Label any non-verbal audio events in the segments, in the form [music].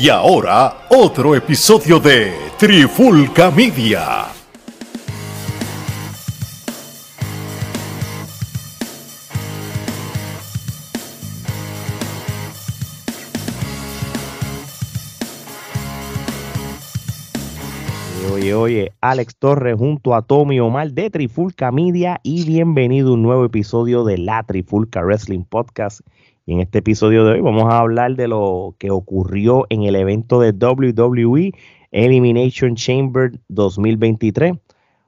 Y ahora, otro episodio de Trifulca Media. Oye, oye, Alex Torres junto a Tommy Omar de Trifulca Media y bienvenido a un nuevo episodio de la Trifulca Wrestling Podcast. Y en este episodio de hoy vamos a hablar de lo que ocurrió en el evento de WWE Elimination Chamber 2023.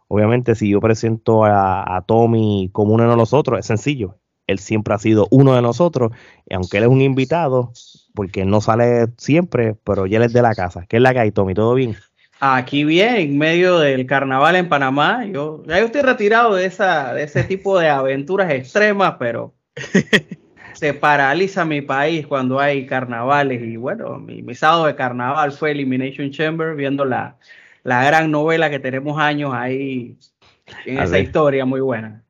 Obviamente, si yo presento a, Tommy como uno de nosotros, es sencillo. Él siempre ha sido uno de nosotros, y aunque él es un invitado, porque no sale siempre, pero ya él es de la casa. ¿Qué es la que hay, Tommy? ¿Todo bien? Aquí bien, en medio del carnaval en Panamá. Yo ya yo estoy retirado de esa de ese tipo de aventuras extremas, pero [laughs] se paraliza mi país cuando hay carnavales. Y bueno, mi, mi sábado de carnaval fue Elimination Chamber, viendo la, la gran novela que tenemos años ahí en esa historia muy buena.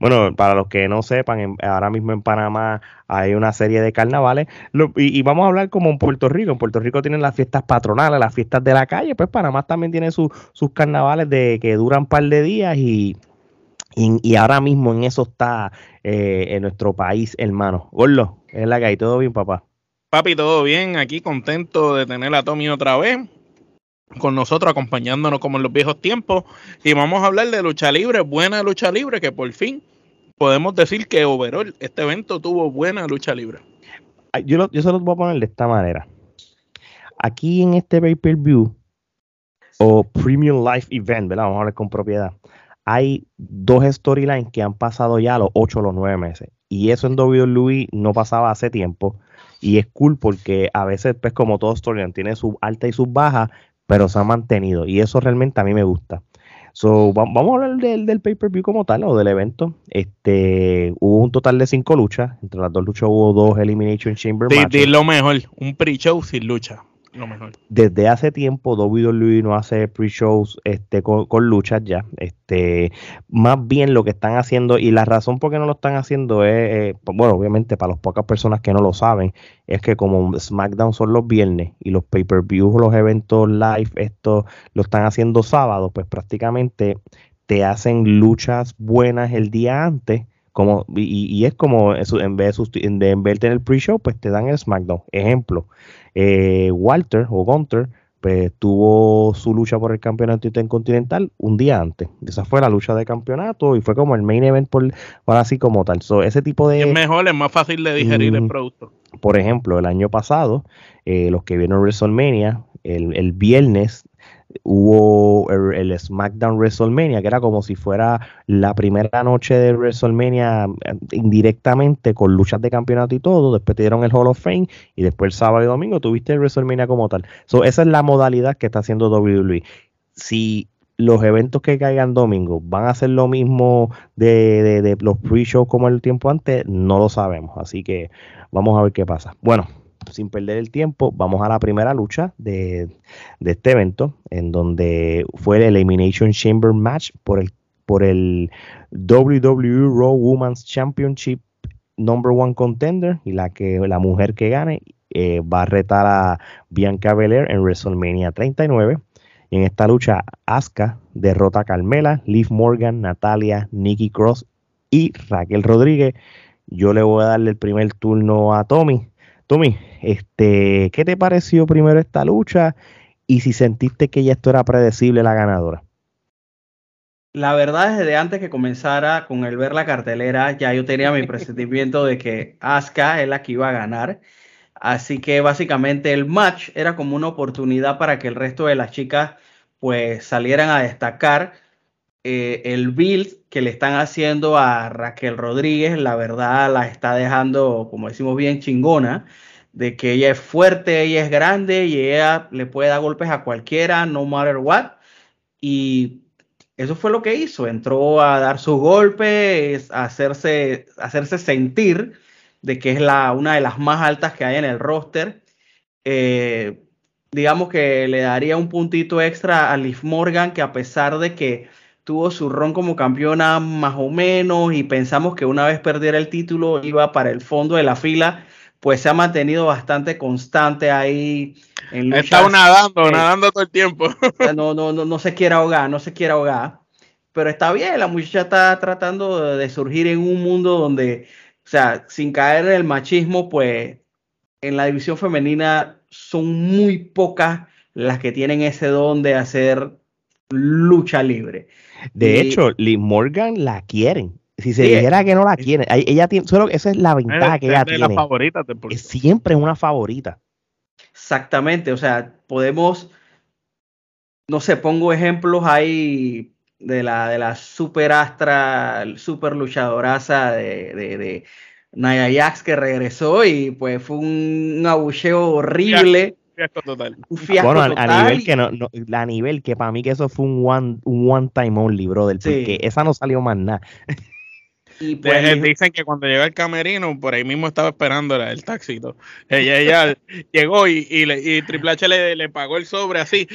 Bueno, para los que no sepan, ahora mismo en Panamá hay una serie de carnavales y, vamos a hablar como en Puerto Rico. En Puerto Rico tienen las fiestas patronales, las fiestas de la calle, pues Panamá también tiene sus carnavales de que duran un par de días y, y, ahora mismo en eso está eh, en nuestro país, hermano. Gorlo, es la que hay, ¿todo bien, papá? Papi, todo bien, aquí contento de tener a Tommy otra vez con nosotros, acompañándonos como en los viejos tiempos. Y vamos a hablar de lucha libre, buena lucha libre, que por fin podemos decir que overall este evento tuvo buena lucha libre. Yo, yo se los voy a poner de esta manera. Aquí en este pay-per-view o Premium Life Event, ¿verdad? Vamos a hablar con propiedad hay dos storylines que han pasado ya los 8 o los 9 meses. Y eso en WWE no pasaba hace tiempo. Y es cool porque a veces, pues como todo storyline, tiene sus altas y sus bajas, pero se ha mantenido. Y eso realmente a mí me gusta. So, vamos a hablar del, del pay-per-view como tal o del evento. Este, hubo un total de cinco luchas. Entre las dos luchas hubo dos Elimination Chamber matches. lo mejor, un pre-show sin lucha. Desde hace tiempo WWE no hace pre-shows este, con, luchas ya. Este, más bien lo que están haciendo, y la razón por qué no lo están haciendo es, eh, bueno, obviamente para las pocas personas que no lo saben, es que como SmackDown son los viernes y los pay-per-views, los eventos live, esto lo están haciendo sábado, pues prácticamente te hacen luchas buenas el día antes como, y, es como en vez de, de, en vez de tener pre-show, pues te dan el SmackDown. Ejemplo, eh, Walter o Gunter pues, tuvo su lucha por el campeonato intercontinental un día antes. Esa fue la lucha de campeonato y fue como el main event por así como tal. ese tipo de es mejor, es más fácil de digerir el producto. Por ejemplo, el año pasado, eh, los que vieron WrestleMania, el, el viernes hubo el, SmackDown WrestleMania, que era como si fuera la primera noche de WrestleMania eh, indirectamente con luchas de campeonato y todo. Después te dieron el Hall of Fame y después el sábado y domingo tuviste el WrestleMania como tal. esa es la modalidad que está haciendo WWE. Si los eventos que caigan domingo van a ser lo mismo de, de, de los pre-shows como el tiempo antes, no lo sabemos. Así que vamos a ver qué pasa. Bueno, sin perder el tiempo, vamos a la primera lucha de, este evento, en donde fue el Elimination Chamber Match por el, por el WWE Raw Women's Championship Number One Contender y la que la mujer que gane eh, va a retar a Bianca Belair en WrestleMania 39. Y en esta lucha, Asuka derrota a Carmela, Liv Morgan, Natalia, Nikki Cross y Raquel Rodríguez. Yo le voy a darle el primer turno a Tommy. Tommy, este, ¿qué te pareció primero esta lucha? Y si sentiste que ya esto era predecible la ganadora. La verdad, desde antes que comenzara con el ver la cartelera, ya yo tenía mi presentimiento de que Asuka es la que iba a ganar. Así que básicamente el match era como una oportunidad para que el resto de las chicas pues salieran a destacar eh, el build que le están haciendo a Raquel Rodríguez, la verdad la está dejando, como decimos bien, chingona, de que ella es fuerte, ella es grande y ella le puede dar golpes a cualquiera, no matter what. Y eso fue lo que hizo, entró a dar sus golpes, hacerse, hacerse sentir de que es la, una de las más altas que hay en el roster. Eh, digamos que le daría un puntito extra a Liv Morgan, que a pesar de que tuvo su ron como campeona más o menos y pensamos que una vez perdiera el título iba para el fondo de la fila, pues se ha mantenido bastante constante ahí. En Está nadando, nadando todo el tiempo. No, no, no, no se quiere ahogar, no se quiere ahogar. Pero está bien, la muchacha está tratando de surgir en un mundo donde, o sea, sin caer en el machismo, pues en la división femenina son muy pocas las que tienen ese don de hacer lucha libre. De hecho, Liz Morgan la quieren. Si se dijera que no la quieren, ella tiene, solo esa es la ventaja que ella tiene. favorita es siempre una favorita. Exactamente, o sea, podemos, no sé, pongo ejemplos ahí de la, de la super astra, super luchadoraza de, de, de Naya Jax que regresó y pues fue un, un abucheo horrible fiasco total. bueno, a, nivel que no, a nivel que para mí que eso fue un one, un one time only, brother, porque esa no salió más nada. [laughs] Y pues, dicen que cuando llegó el camerino, por ahí mismo estaba esperando el taxito. Ella, ella [laughs] llegó y, y, Triple H le, pagó el sobre así.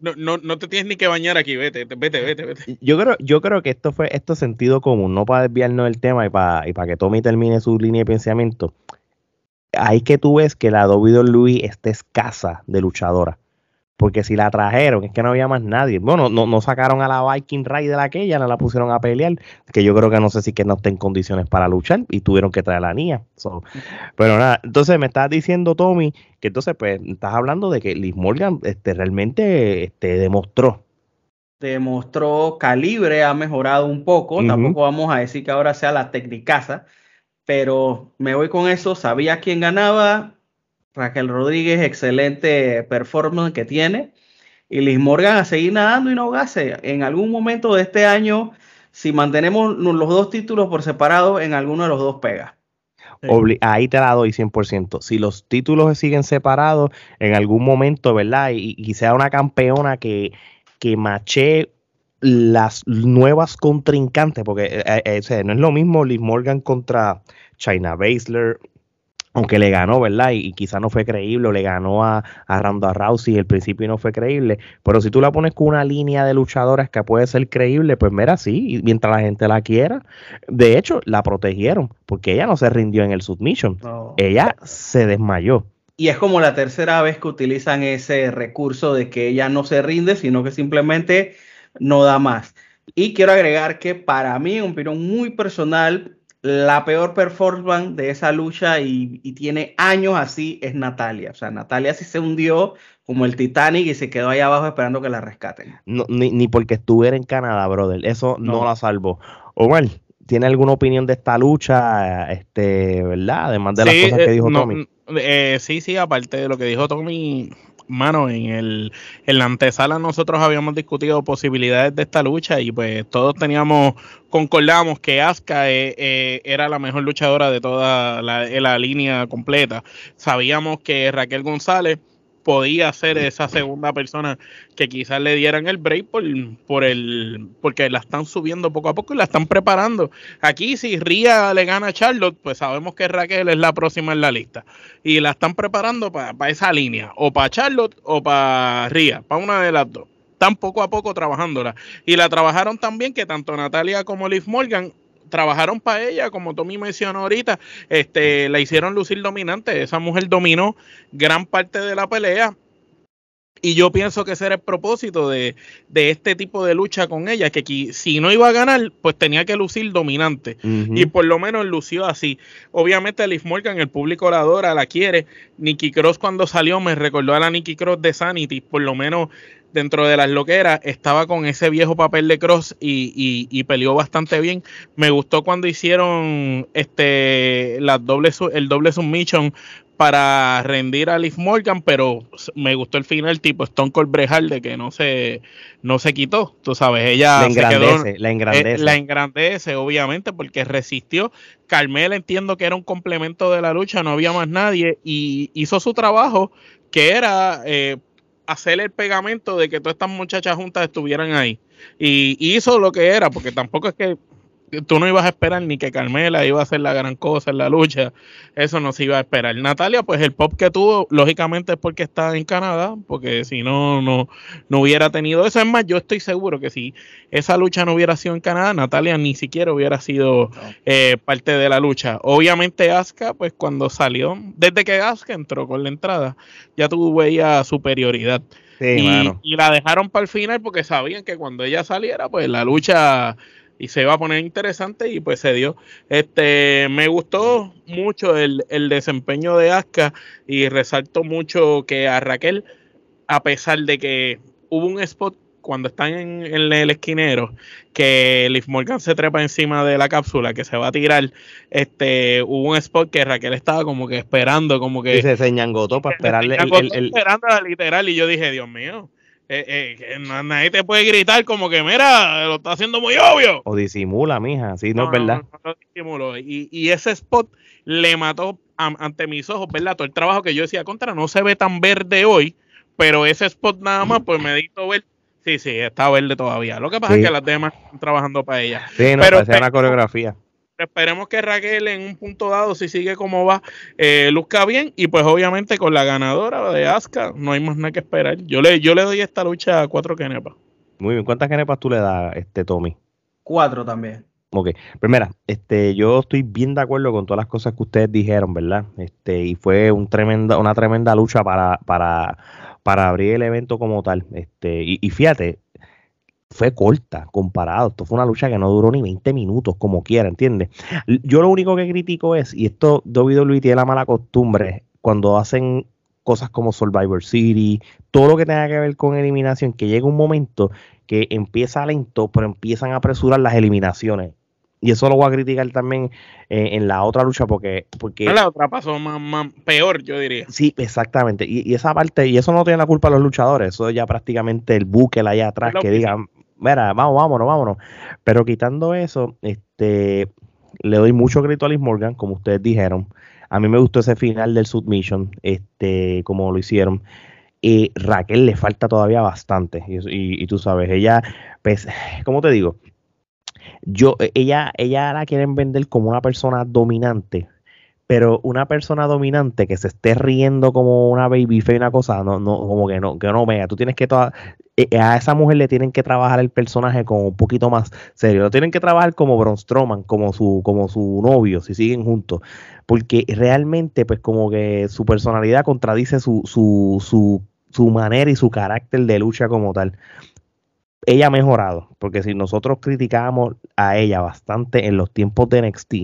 No, no, no, te tienes ni que bañar aquí, vete, vete, vete, vete. Yo creo, yo creo que esto fue esto sentido común, no para desviarnos del tema y para, y para que Tommy termine su línea de pensamiento ahí que tú ves que la WWE está escasa de luchadora. Porque si la trajeron, es que no había más nadie. Bueno, no, no sacaron a la Viking Rider aquella, no la pusieron a pelear. Que yo creo que no sé si que no está en condiciones para luchar y tuvieron que traer a la niña. pero nada, entonces me estás diciendo, Tommy, que entonces pues estás hablando de que Liz Morgan este, realmente este, demostró. Demostró calibre, ha mejorado un poco. Tampoco vamos a decir que ahora sea la tecnicaza pero me voy con eso. Sabía quién ganaba. Raquel Rodríguez, excelente performance que tiene. Y Liz Morgan a seguir nadando y no gase. En algún momento de este año, si mantenemos los dos títulos por separado, en alguno de los dos pega. ahí te la doy 100%. Si los títulos siguen separados, en algún momento, ¿verdad? Y, sea una campeona que, que mache las nuevas contrincantes, porque eh, eh, no es lo mismo Liz Morgan contra China Baszler, aunque le ganó, ¿verdad? Y, quizá no fue creíble, o le ganó a, a Ronda Rousey, el principio no fue creíble, pero si tú la pones con una línea de luchadoras que puede ser creíble, pues mira, sí, mientras la gente la quiera. De hecho, la protegieron, porque ella no se rindió en el submission, ella se desmayó. Y es como la tercera vez que utilizan ese recurso de que ella no se rinde, sino que simplemente no da más. Y quiero agregar que para mí, un opinión muy personal, la peor performance de esa lucha y, tiene años así es Natalia. O sea, Natalia sí se hundió como el Titanic y se quedó ahí abajo esperando que la rescaten. ni, porque estuviera en Canadá, brother. Eso no, la salvó. Omar, ¿tiene alguna opinión de esta lucha? Este, ¿verdad? Además de las cosas que eh, dijo Tommy. Eh, sí, sí, aparte de lo que dijo Tommy, mano, en el en la antesala nosotros habíamos discutido posibilidades de esta lucha y pues todos teníamos, concordamos que Asuka eh, eh, era la mejor luchadora de toda la, la línea completa. Sabíamos que Raquel González podía ser esa segunda persona que quizás le dieran el break por, el porque la están subiendo poco a poco y la están preparando. Aquí si Ria le gana a Charlotte, pues sabemos que Raquel es la próxima en la lista y la están preparando para esa línea, o para Charlotte o para Ria, para una de las dos. Están poco a poco trabajándola y la trabajaron también que tanto Natalia como Liv Morgan trabajaron para ella, como Tommy mencionó ahorita, este, la hicieron lucir dominante. Esa mujer dominó gran parte de la pelea. Y yo pienso que ese era el propósito de, este tipo de lucha con ella, que si no iba a ganar, pues tenía que lucir dominante. Y por lo menos lució así. Obviamente Liv Morgan, el público la adora, la quiere. Nikki Cross cuando salió me recordó a la Nikki Cross de Sanity, por lo menos dentro de las loqueras, estaba con ese viejo papel de cross y, y, peleó bastante bien. Me gustó cuando hicieron este las doble, el doble submission para rendir a Liv Morgan, pero me gustó el final tipo Stone Cold Brejal de que no se no se quitó, tú sabes, ella la engrandece, la engrandece. Eh, la engrandece obviamente porque resistió. Carmela entiendo que era un complemento de la lucha, no había más nadie y hizo su trabajo que era eh, hacer el pegamento de que todas estas muchachas juntas estuvieran ahí. Y, hizo lo que era, porque tampoco es que tú no ibas a esperar ni que Carmela iba a hacer la gran cosa en la lucha, eso no se iba a esperar. Natalia, pues el pop que tuvo, lógicamente es porque está en Canadá, porque si no, no, no hubiera tenido eso. Es más, yo estoy seguro que si esa lucha no hubiera sido en Canadá, Natalia ni siquiera hubiera sido eh, parte de la lucha. Obviamente Asuka, pues cuando salió, desde que Asuka entró con la entrada, ya tuvo veías superioridad. y, y la dejaron para el final porque sabían que cuando ella saliera, pues la lucha y se iba a poner interesante y pues se dio. Este, me gustó mucho el, desempeño de Aska y resalto mucho que a Raquel, a pesar de que hubo un spot cuando están en, el esquinero, que Liv Morgan se trepa encima de la cápsula que se va a tirar, este, hubo un spot que Raquel estaba como que esperando, como que... Y se señangotó para esperarle. esperando literal y yo dije, Dios mío, eh, eh, nadie te puede gritar como que, mira, lo está haciendo muy obvio. O disimula, mija, sí, no, es verdad. Y, y, ese spot le mató ante mis ojos, ¿verdad? Todo el trabajo que yo decía contra no se ve tan verde hoy, pero ese spot nada más, pues me dijo ver. Sí, sí, está verde todavía. Lo que pasa es que las demás están trabajando para ella. Sí, no, pero, una coreografía esperemos que Raquel en un punto dado, si sigue como va, eh, luzca bien. Y pues obviamente con la ganadora de Asuka no hay más nada que esperar. Yo le, yo le doy esta lucha a cuatro kenepas. Muy bien, ¿cuántas kenepas tú le das, este Tommy? Cuatro también. Ok, primera, este, yo estoy bien de acuerdo con todas las cosas que ustedes dijeron, ¿verdad? Este, y fue un tremenda, una tremenda lucha para, para, para abrir el evento como tal. Este, y, y fíjate, fue corta comparado. Esto fue una lucha que no duró ni 20 minutos, como quiera, ¿entiendes? Yo lo único que critico es, y esto WWE tiene la mala costumbre, cuando hacen cosas como Survivor City, todo lo que tenga que ver con eliminación, que llega un momento que empieza lento, pero empiezan a apresurar las eliminaciones. Y eso lo voy a criticar también eh, en la otra lucha porque... porque la otra pasó más, peor, yo diría. Sí, exactamente. Y, esa parte, y eso no tiene la culpa de los luchadores, eso ya prácticamente el buque allá atrás que digan, mira, vamos, vámonos, vámonos. Pero quitando eso, este, le doy mucho crédito a Liz Morgan, como ustedes dijeron. A mí me gustó ese final del submission, este, como lo hicieron. Y Raquel le falta todavía bastante. Y, tú sabes, ella, pues, [sighs] ¿cómo te digo? Yo, ella, ella la quieren vender como una persona dominante pero una persona dominante que se esté riendo como una baby y una cosa, no, no, como que no, que no vea. Tú tienes que toda, eh, a esa mujer le tienen que trabajar el personaje como un poquito más serio. Lo tienen que trabajar como Braun Strowman, como su, como su novio, si siguen juntos. Porque realmente, pues, como que su personalidad contradice su, su, su, su manera y su carácter de lucha como tal ella ha mejorado, porque si nosotros criticábamos a ella bastante en los tiempos de NXT,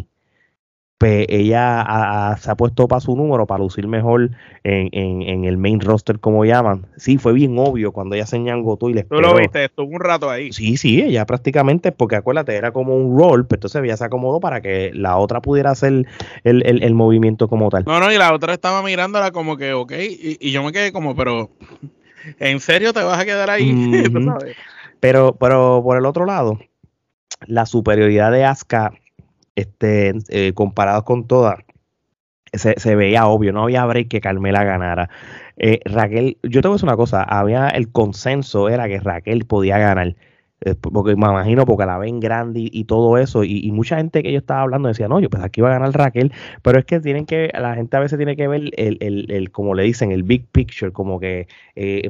pues ella se ha puesto para su número para lucir mejor en, el main roster, como llaman. Sí, fue bien obvio cuando ella se ñangotó y les Tú lo viste, estuvo un rato ahí. Sí, sí, ella prácticamente, porque acuérdate, era como un rol, pero entonces ella se acomodó para que la otra pudiera hacer el, movimiento como tal. No, no, y la otra estaba mirándola como que, ok, y, yo me quedé como, pero, ¿en serio te vas a quedar ahí? [laughs] pero, pero por el otro lado, la superioridad de Asuka este, eh, comparados con todas, se, veía obvio, no había break que Carmela ganara. Eh, Raquel, yo te voy a decir una cosa, había el consenso, era que Raquel podía ganar. Eh, porque me imagino porque la ven grande y, todo eso, y, mucha gente que yo estaba hablando decía, no, yo pues aquí va a ganar Raquel, pero es que tienen que, la gente a veces tiene que ver el, el, el como le dicen, el big picture, como que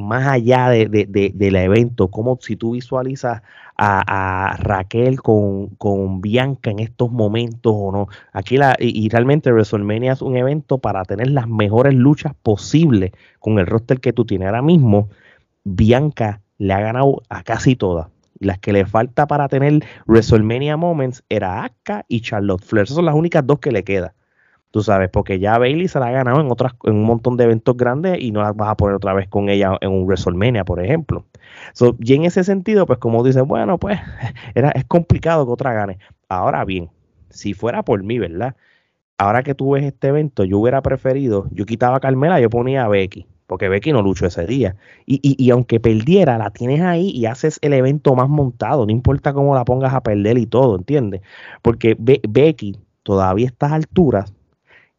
más allá de, de, del evento, como si tú visualizas a, Raquel con, Bianca en estos momentos o no. Aquí la, y, realmente WrestleMania es un evento para tener las mejores luchas posibles con el roster que tú tienes ahora mismo. Bianca le ha ganado a casi todas. Las que le falta para tener WrestleMania Moments era Aka y Charlotte Flair. Esas son las únicas dos que le quedan. Tú sabes, porque ya Bailey se la ha ganado en otras, en un montón de eventos grandes y no la vas a poner otra vez con ella en un WrestleMania, por ejemplo. y en ese sentido, pues como dices, bueno, pues [laughs] era, es complicado que otra gane. Ahora bien, si fuera por mí, ¿verdad? Ahora que tú ves este evento, yo hubiera preferido, yo quitaba a Carmela, yo ponía a Becky, porque Becky no luchó ese día. Y, y, y, aunque perdiera, la tienes ahí y haces el evento más montado, no importa cómo la pongas a perder y todo, ¿entiendes? Porque Becky todavía a estas alturas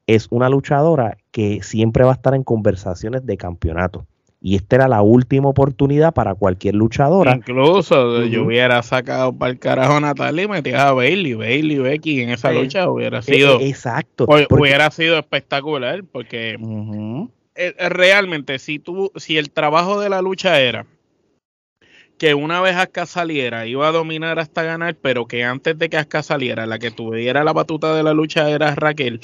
es una luchadora que siempre va a estar en conversaciones de campeonato. y esta era la última oportunidad para cualquier luchadora. Incluso yo hubiera sacado para el carajo a Natalia y metía a Bailey, Bailey, Becky en esa lucha hubiera sido. E, exacto. hubiera sido espectacular porque realmente si tú, si el trabajo de la lucha era que una vez Asuka saliera iba a dominar hasta ganar, pero que antes de que Asuka saliera, la que tuviera la batuta de la lucha era Raquel,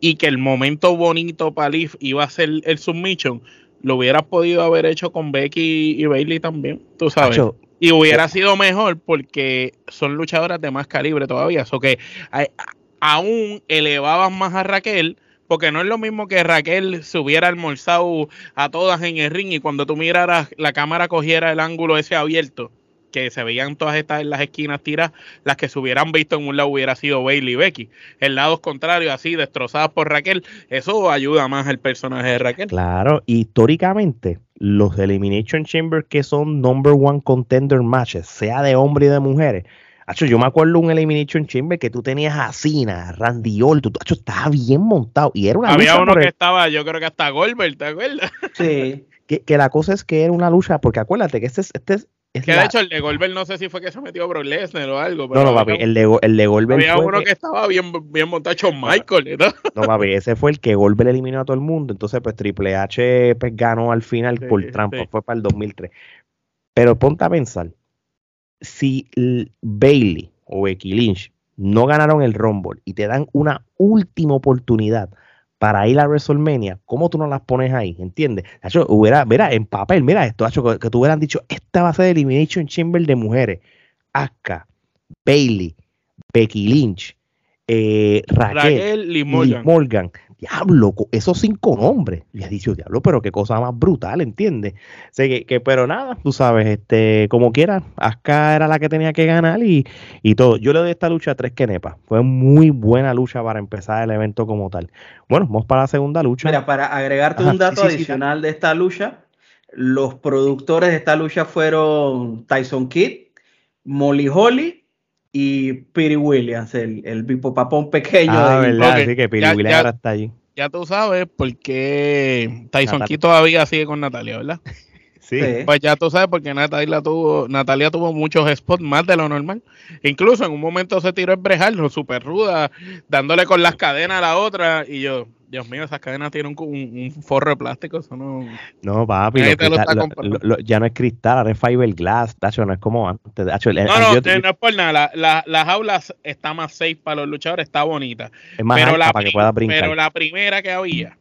y que el momento bonito para Leaf iba a ser el submission, lo hubieras podido haber hecho con Becky y Bailey también, tú sabes. y hubiera sido mejor porque son luchadoras de más calibre todavía. O que aún elevaban más a Raquel porque no es lo mismo que Raquel se hubiera almorzado a todas en el ring y cuando tú miraras la cámara cogiera el ángulo ese abierto, que se veían todas estas en las esquinas tiras, las que se hubieran visto en un lado hubiera sido Bailey y Becky. El lado contrario, así destrozadas por Raquel, eso ayuda más al personaje de Raquel. Claro, históricamente, los Elimination Chamber que son number one contender matches, sea de hombre y de mujeres, yo me acuerdo un Elimination Chamber que tú tenías a Cena, Randy Orton, Acho, estaba bien montado y era una Había uno que estaba, yo creo que hasta Goldberg, ¿te acuerdas? Sí. [laughs] que, la cosa es que era una lucha, porque acuérdate que este es, este es que de hecho el de Goldberg no sé si fue que se metió Bro Lesnar o algo. no, no, papi, el de, el de Goldberg. Había uno que, estaba bien, bien montado, Michael. ¿no? no, papi, ese fue el que Goldberg eliminó a todo el mundo. Entonces, pues Triple H pues, ganó al final por trampa. Fue para el 2003. Pero ponte a pensar: si Bailey o Becky Lynch no ganaron el Rumble y te dan una última oportunidad para ir a WrestleMania, ¿cómo tú no las pones ahí? ¿Entiendes? hubiera, mira, en papel, mira esto, que, que tú hubieran dicho, esta va a ser Elimination Chamber de mujeres. Asuka, Bailey, Becky Lynch, eh, Raquel, Morgan diablo, esos cinco nombres. Y ha dicho, diablo, pero qué cosa más brutal, ¿entiendes? que, que, pero nada, tú sabes, este, como quiera, Asuka era la que tenía que ganar y, y todo. Yo le doy esta lucha a tres quenepas. Fue muy buena lucha para empezar el evento como tal. Bueno, vamos para la segunda lucha. Mira, para agregarte un dato adicional de esta lucha, los productores de esta lucha fueron Tyson Kidd, Molly Holly y Piri Williams, el, el papón pequeño. Ah, de verdad, sí que Piri Williams ahora está allí. Ya tú sabes por qué Tyson Kidd todavía sigue con Natalia, ¿verdad? [laughs] Sí. Pues ya tú sabes porque Natalia tuvo, Natalia tuvo muchos spots más de lo normal. Incluso en un momento se tiró el brejarlo, súper ruda, dándole con las cadenas a la otra. Y yo, Dios mío, esas cadenas tienen un, forro de plástico. Eso no. No, papi. ya no es cristal, ahora es fiberglass. Tacho, no es como antes. no, no, no es por nada. La, la, jaula está más safe para los luchadores, está bonita. Es más pero la, para que pueda brincar. Pero la primera que había,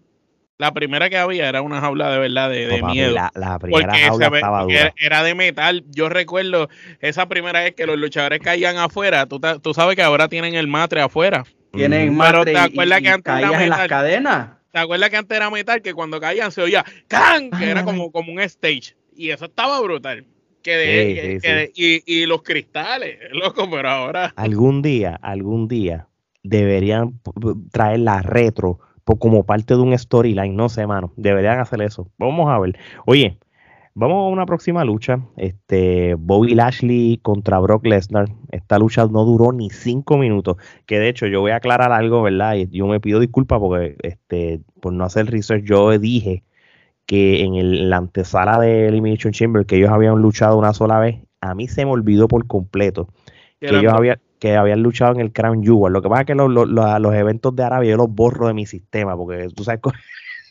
la primera que había era una jaula de verdad de, miedo. La, primera jaula estaba dura. Era de metal. Yo recuerdo esa primera vez que los luchadores caían afuera. Tú, tú sabes que ahora tienen el matre afuera. Tienen Pero te acuerdas que antes caías en las cadenas. ¿Te acuerdas que antes era metal? Que cuando caían se oía ¡can! Que era como, como un stage. Y eso estaba brutal. Que, y, y, los cristales, [laughs] loco, pero ahora. Algún día, algún día deberían traer la retro como parte de un storyline, no sé, mano. Deberían hacer eso. Vamos a ver. Oye, Vamos a una próxima lucha. Este, Bobby Lashley contra Brock Lesnar. Esta lucha no duró ni cinco minutos. Que de hecho, yo voy a aclarar algo, ¿verdad? Y yo me pido disculpas porque este, por no hacer research, yo dije que en el, la antesala de Elimination Chamber que ellos habían luchado una sola vez. A mí se me olvidó por completo que ellos habían, que habían luchado en el Crown Jewel. Lo que pasa es que los, los, los eventos de Arabia yo los borro de mi sistema porque tú sabes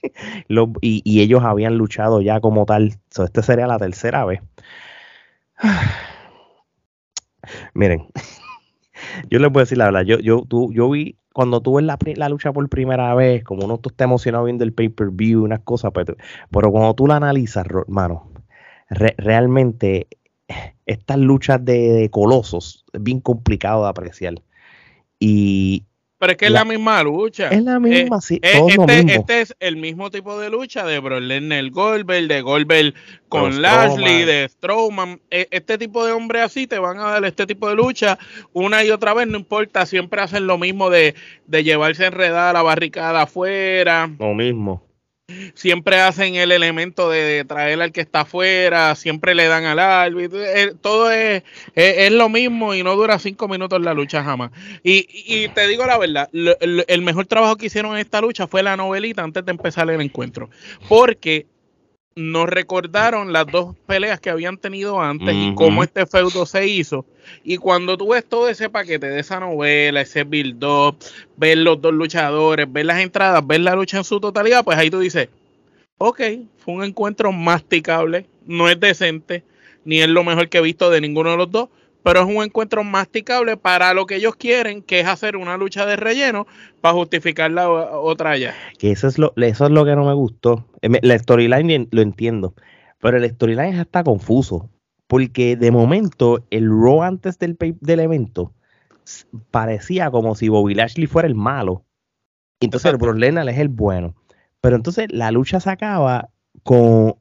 [laughs] y, ellos habían luchado ya como tal. So, este sería la tercera vez. [sighs] Miren, [laughs] yo les voy a decir la verdad. Yo, yo, tú, yo vi cuando tuve la, la lucha por primera vez, como uno está emocionado viendo el pay-per-view, unas cosas, pero, pero cuando tú la analizas, hermano, realmente estas luchas de, de, colosos es bien complicado de apreciar. Y, pero es que es la misma lucha. Es la misma, eh, sí. Eh, este, este, es el mismo tipo de lucha de Brock Lesnar Goldberg, de Goldberg con Lashley, de Strowman. E, este tipo de hombres así te van a dar este tipo de lucha una y otra vez, no importa. Siempre hacen lo mismo de, de llevarse enredada la barricada afuera. Lo mismo siempre hacen el elemento de, traer al que está afuera, siempre le dan al árbitro, eh, todo es, es, lo mismo y no dura cinco minutos la lucha jamás. Y, y te digo la verdad, el mejor trabajo que hicieron en esta lucha fue la novelita antes de empezar el encuentro, porque nos recordaron las dos peleas que habían tenido antes y cómo este feudo se hizo. Y cuando tú ves todo ese paquete de esa novela, ese build-up, ver los dos luchadores, ver las entradas, ver la lucha en su totalidad, pues ahí tú dices, ok, fue un encuentro masticable, no es decente, ni es lo mejor que he visto de ninguno de los dos, pero es un encuentro masticable para lo que ellos quieren, que es hacer una lucha de relleno para justificar la otra ya. Que eso es lo, eso es lo que no me gustó. Eh, la storyline lo entiendo, pero el storyline está confuso, porque de momento el Raw antes del, del evento parecía como si Bobby Lashley fuera el malo. Entonces el Brock Lesnar es el bueno. Pero entonces la lucha se acaba con,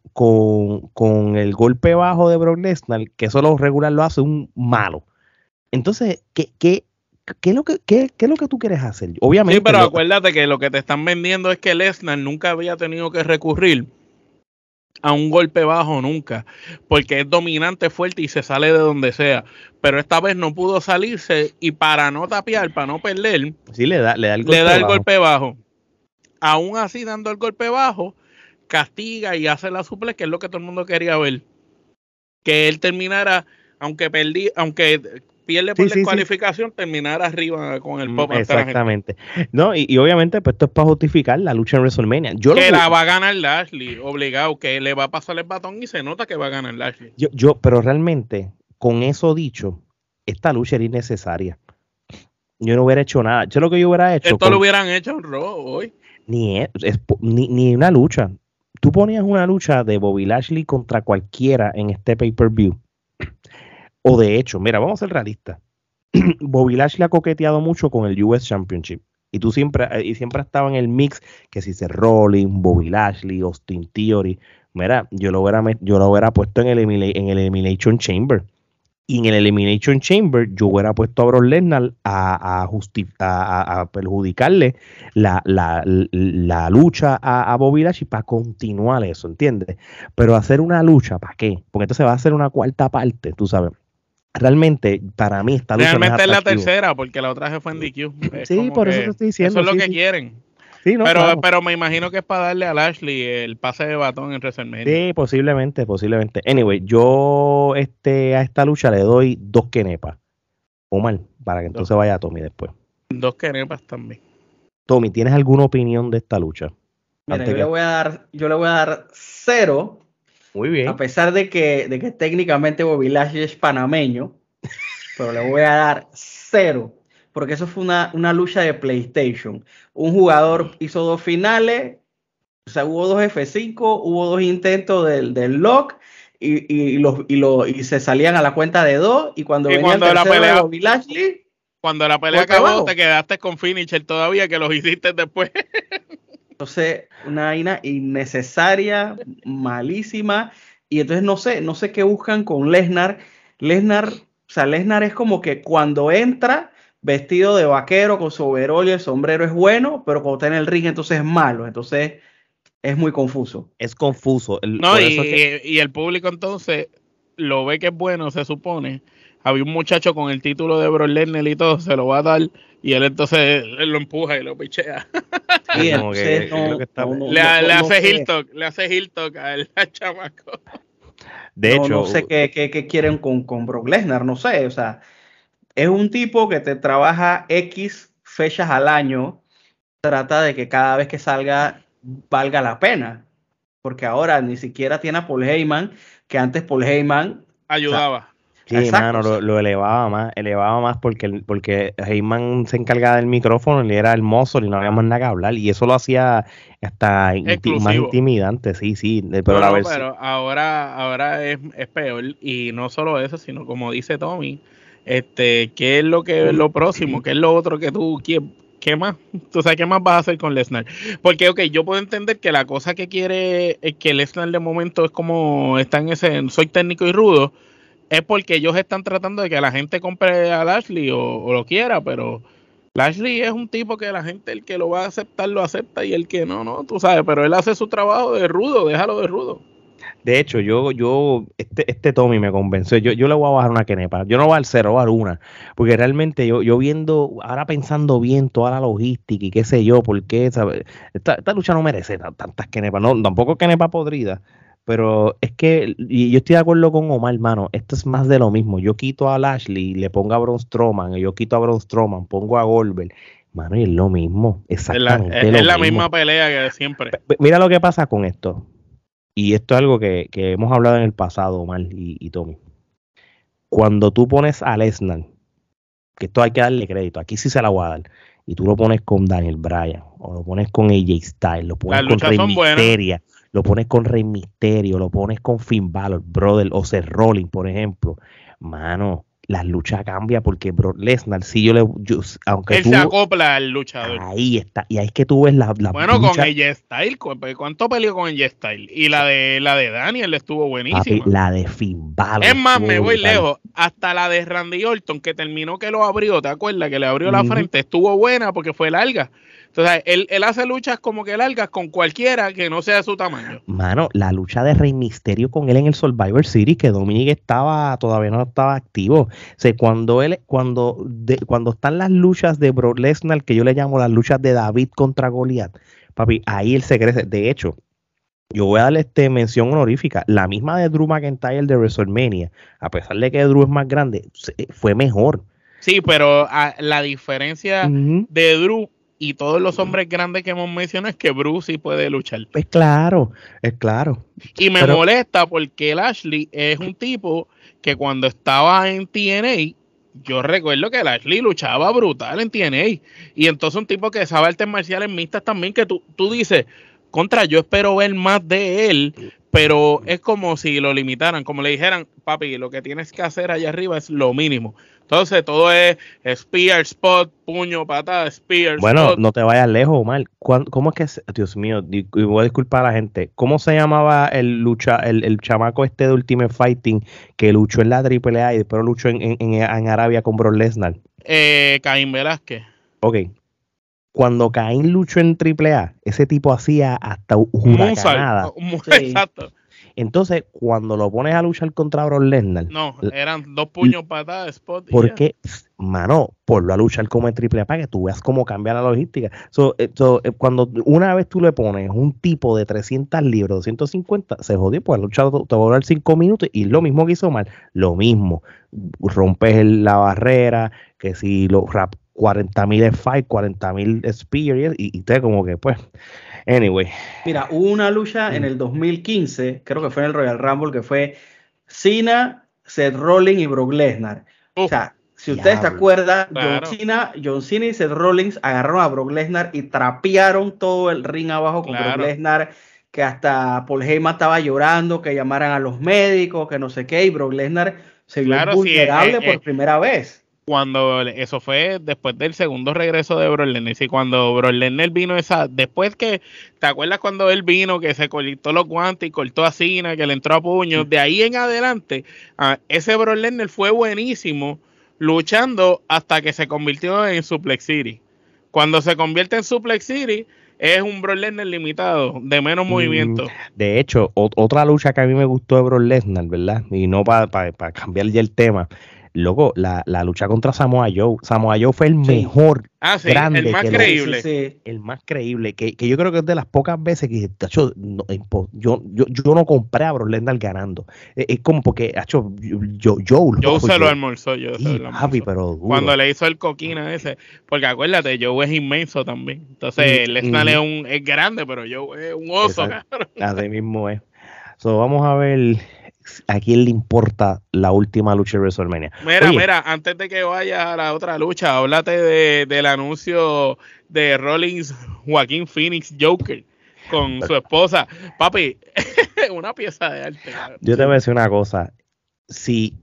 con, el golpe bajo de Brock Lesnar, que eso lo regular lo hace un malo. Entonces, ¿qué, qué, qué es, lo que, qué, es lo que tú quieres hacer? Obviamente. Sí, pero acuérdate que lo que te están vendiendo es que Lesnar nunca había tenido que recurrir a un golpe bajo nunca, porque es dominante, fuerte y se sale de donde sea. Pero esta vez no pudo salirse y para no tapiar, para no perder, sí, le da, le da el golpe, le da el golpe bajo. Aún así, dando el golpe bajo, castiga y hace la suple, que es lo que todo el mundo quería ver. Que él terminara, aunque perdí, aunque pierde por descualificación, terminara arriba con el pop. Exactamente. No, y, obviamente, pues esto es para justificar la lucha en WrestleMania. Yo que la va a ganar Lashley, obligado, que le va a pasar el batón y se nota que va a ganar Lashley. Yo, yo, pero realmente, con eso dicho, esta lucha era innecesaria. Yo no hubiera hecho nada. Yo lo que yo hubiera hecho. Esto lo hubieran hecho en Raw hoy. Ni, ni, ni una lucha tú ponías una lucha de Bobby Lashley contra cualquiera en este pay-per-view. O de hecho, mira, vamos a ser realistas. [clears throat] Bobby Lashley ha coqueteado mucho con el US Championship. Y tú siempre, eh, y siempre estaba en el mix que si se Rolling, Bobby Lashley, Austin Theory. Mira, yo lo hubiera, yo lo hubiera puesto en el, en el Elimination Chamber. Y en el Elimination Chamber yo hubiera puesto a Brock Lesnar a, a, a, perjudicarle la, lucha a, Bobby Lashley para continuar eso, ¿entiendes? Pero hacer una lucha, ¿para qué? Porque entonces va a ser una cuarta parte, tú sabes. Realmente, para mí, esta lucha Realmente es, la tercera, porque la otra se fue en DQ. sí, por eso te estoy diciendo. Eso es lo que quieren pero, pero me imagino que es para darle a Lashley el pase de batón en WrestleMania. Sí, posiblemente, posiblemente. Anyway, yo este, a esta lucha le doy dos kenepas. O mal, para que entonces vaya a Tommy después. Dos kenepas también. Tommy, ¿tienes alguna opinión de esta lucha? Mira, yo, le voy a dar, yo le voy a dar cero. Muy bien. A pesar de que, de que técnicamente Bobby Lashley es panameño, pero le voy a dar cero porque eso fue una, una lucha de PlayStation. Un jugador hizo dos finales, o sea, hubo dos F5, hubo dos intentos del, del lock y, y, los, y, lo, y se salían a la cuenta de dos y cuando venía el la pelea, de Lashley, cuando la pelea acabó te quedaste con finisher todavía que los hiciste después. [laughs] Entonces, una vaina innecesaria, malísima y entonces no sé, no sé qué buscan con Lesnar. Lesnar, o sea, Lesnar es como que cuando entra vestido de vaquero con su overol y el sombrero es bueno, pero cuando está en el ring entonces es malo. Entonces es muy confuso. Es confuso. no, y, el público entonces lo ve que es bueno, se supone. Había un muchacho con el título de Bro Lesnar y todo, se lo va a dar y él entonces lo empuja y lo pichea. [laughs] le, hace heel talk, le hace heel talk al [laughs] chamaco. De hecho, no sé qué, qué, quieren con, con Brock Lesnar, no sé, o sea, es un tipo que te trabaja X fechas al año, trata de que cada vez que salga valga la pena. Porque ahora ni siquiera tiene a Paul Heyman, que antes Paul Heyman ayudaba. sí, lo, elevaba más, elevaba más porque, porque Heyman se encargaba del micrófono y era hermoso y no había más nada que hablar. Y eso lo hacía hasta más intimidante, sí, sí. Pero, pero ahora, ahora es, es peor. Y no solo eso, sino como dice Tommy, este, ¿qué es lo que lo próximo? ¿Qué es lo otro que tú quieres? ¿Qué más? [laughs] ¿Tú sabes qué más vas a hacer con Lesnar? Porque, ok, yo puedo entender que la cosa que quiere es que Lesnar de momento es como está en ese soy técnico y rudo, es porque ellos están tratando de que la gente compre a Lashley o, lo quiera, pero Lashley es un tipo que la gente, el que lo va a aceptar, lo acepta y el que no, no, tú sabes, pero él hace su trabajo de rudo, déjalo de rudo. De hecho, yo, yo, este, este Tommy me convenció. Yo, yo le voy a bajar una quenepa. Yo no voy al cero, voy a dar una. Porque realmente yo, yo viendo, ahora pensando bien toda la logística y qué sé yo, por qué, Esta, esta lucha no merece tantas quenepas. No, tampoco quenepa podrida. pero es que y yo estoy de acuerdo con Omar, hermano. Esto es más de lo mismo. Yo quito a Lashley, le pongo a Braun Strowman, yo quito a Braun Strowman, pongo a Goldberg. Mano, y es lo mismo. Exactamente. Es la, es, lo es la mismo. misma pelea que siempre. Mira lo que pasa con esto. Y esto es algo que, que hemos hablado en el pasado, Omar y, y Tommy. Cuando tú pones a Lesnar, que esto hay que darle crédito, aquí sí se la voy a dar, y tú lo pones con Daniel Bryan, o lo pones con AJ Styles, lo pones con Rey. Mysterio, lo pones con Rey Mysterio, lo pones con Finn Balor, brother, o Seth Rollins, por ejemplo. Mano, las luchas cambian porque bro, Lesnar, si yo le, yo- aunque Él tú, se acopla al luchador. ahí está, y ahí es que tú ves la, la Bueno, con AJ Style, ¿cu- ¿cuánto peleó con AJ Style? Y la de la de Daniel estuvo buenísima. Papi, la de Finn Balor. es más, me voy brutal. lejos. Hasta la de Randy Orton, que terminó que lo abrió, ¿te acuerdas? Que le abrió la frente, estuvo buena porque fue larga. Entonces, él, él hace luchas como que largas con cualquiera que no sea de su tamaño. Mano, la lucha de Rey Misterio con él en el Survivor Series, que Dominic estaba, todavía no estaba activo. O sea, cuando él, cuando, de- cuando están las luchas de Brock Lesnar, que yo le llamo las luchas de David contra Goliath, papi, ahí él se crece. De hecho, yo voy a darle este mención honorífica. La misma de Drew McIntyre de WrestleMania, a pesar de que Drew es más grande, fue mejor. Sí, pero ah, la diferencia de Drew y todos los hombres grandes que hemos mencionado es que Bruce sí puede luchar. Es claro, es claro. Y me Pero- molesta porque el Ashley es un tipo que cuando estaba en TNA, yo recuerdo que el Ashley luchaba brutal en TNA. Y entonces un tipo que sabe artes marciales mixtas también, que tú, tú dices, contra, yo espero ver más de él, pero es como si lo limitaran, como le dijeran, papi, lo que tienes que hacer allá arriba es lo mínimo. Entonces todo es spear, spot, puño, patada, spear, Bueno, spot. no te vayas lejos, Omar. ¿Cuán- ¿Cómo es que, se- Dios mío, voy a disculpar a la gente, ¿cómo se llamaba el lucha, el, el chamaco este de Ultimate Fighting que luchó en la AAA y después luchó en, en, en- Arabia con Brock Lesnar? Eh, Caín Velázquez. Ok. Cuando Caín luchó en AAA, ese tipo hacía hasta huracanada. Moonsault. Mu- Sí. Exacto. Entonces, cuando lo pones a luchar contra Brock Lesnar, No, eran dos puños, patadas, spot. Porque, mano, ponlo a luchar como en triple A para que tú veas cómo cambia la logística. So, eh, so, eh, cuando una vez tú le pones un tipo de 300 libras, 250, se jodió, pues la lucha te te va a durar 5 minutos y lo mismo que hizo mal, lo mismo. Rompes el- la barrera, que si lo rap 40 mil fight, 40 mil spear y, y te como que, pues, anyway. Mira, hubo una lucha en el 2015, creo que fue en el Royal Rumble, que fue Cena, Seth Rollins y Brock Lesnar. O sea, si ustedes se acuerdan, Claro. John, Cena, John Cena y Seth Rollins agarraron a Brock Lesnar y trapearon todo el ring abajo con Claro. Brock Lesnar, que hasta Paul Heyman estaba llorando, que llamaran a los médicos, que no sé qué, y Brock Lesnar se vio Claro, sí, vulnerable eh, eh, por primera vez. Cuando eso fue después del segundo regreso de Brock Lesnar. Sí, cuando Brock Lesnar vino esa, después que, ¿te acuerdas cuando él vino que se cortó los guantes y cortó a Cena, que le entró a puños? De ahí en adelante, ah, ese Brock Lesnar fue buenísimo luchando hasta que se convirtió en Suplex City. Cuando se convierte en Suplex City, es un Brock Lesnar limitado, de menos Mm, movimiento. De hecho, ot- otra lucha que a mí me gustó de Brock Lesnar, ¿verdad? Y no para cambiar ya el tema. Loco, la, la lucha contra Samoa Joe. Samoa Joe fue el Sí. mejor, Ah, sí, grande el más que creíble. Sí, sí, sí. el más creíble, que, que yo creo que es de las pocas veces que no, impo- yo, yo, yo no compré a Brock Lesnar ganando. Es, es como porque, tacho, yo, yo, Joe, se lo yo- almorzó, yo se sí, lo papi, almorzó. pero duro. cuando le hizo el coquina ese, porque acuérdate, Joe es inmenso también. Entonces, Mm, Lesnar es, un, es grande, pero Joe es un oso. Así mismo es. So, vamos a ver a quién le importa la última lucha de WrestleMania. Mira, Oye, mira, antes de que vaya a la otra lucha, háblate de, del anuncio de Rollins Joaquín Phoenix Joker con su esposa. Papi, [laughs] una pieza de arte. cabrón. Yo te voy a decir una cosa. Si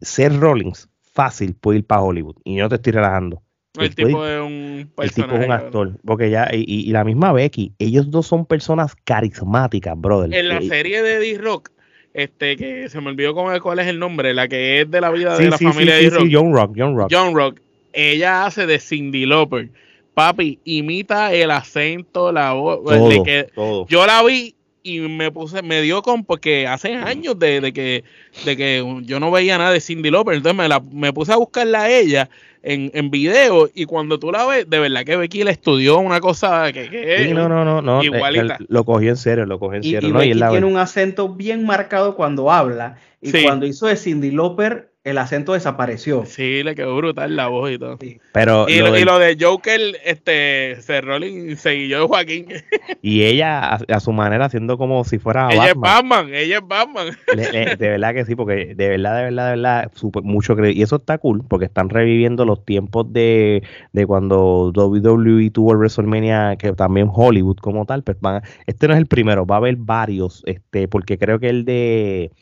ser Rollins fácil puede ir para Hollywood y no te estoy relajando. El tipo es un El tipo es un cabrón. actor. Porque ya, y, y la misma Becky, ellos dos son personas carismáticas, brother. En la Eh, serie de D-Rock, este, que se me olvidó cómo, cuál es el nombre, la que es de la vida sí, de la sí, familia sí, de John Rock, John Rock. John Rock, ella hace de Cindy Lauper. Papi, imita el acento, la voz. todo, le que- todo. yo la vi y me puse, me dio con, porque hace años de, de que, de que yo no veía nada de Cindy Lauper, entonces me, la, me puse a buscarla a ella en, en video y cuando tú la ves, de verdad que Becky le estudió una cosa que, que Sí, no, no, no, no. eh, igualita. lo cogió en serio, lo cogió en serio. y ¿no? Y Becky la- tiene un acento bien marcado cuando habla. Y Sí. cuando hizo de Cindy Lauper, el acento desapareció. Sí, le quedó brutal la voz y todo. pero Y lo lo, y lo de Joker, este, Cerrolin seguilló de Joaquín. [laughs] y ella a, a su manera haciendo como si fuera ella es Batman. Batman, ella es Batman. [laughs] Le- le- de verdad que sí, porque de verdad, de verdad, de verdad, súper- mucho cre- Y eso está cool, porque están reviviendo los tiempos de, de cuando WWE tuvo el WrestleMania, que también Hollywood como tal. Pues van a- este no es el primero, va a haber varios, este, porque creo que el de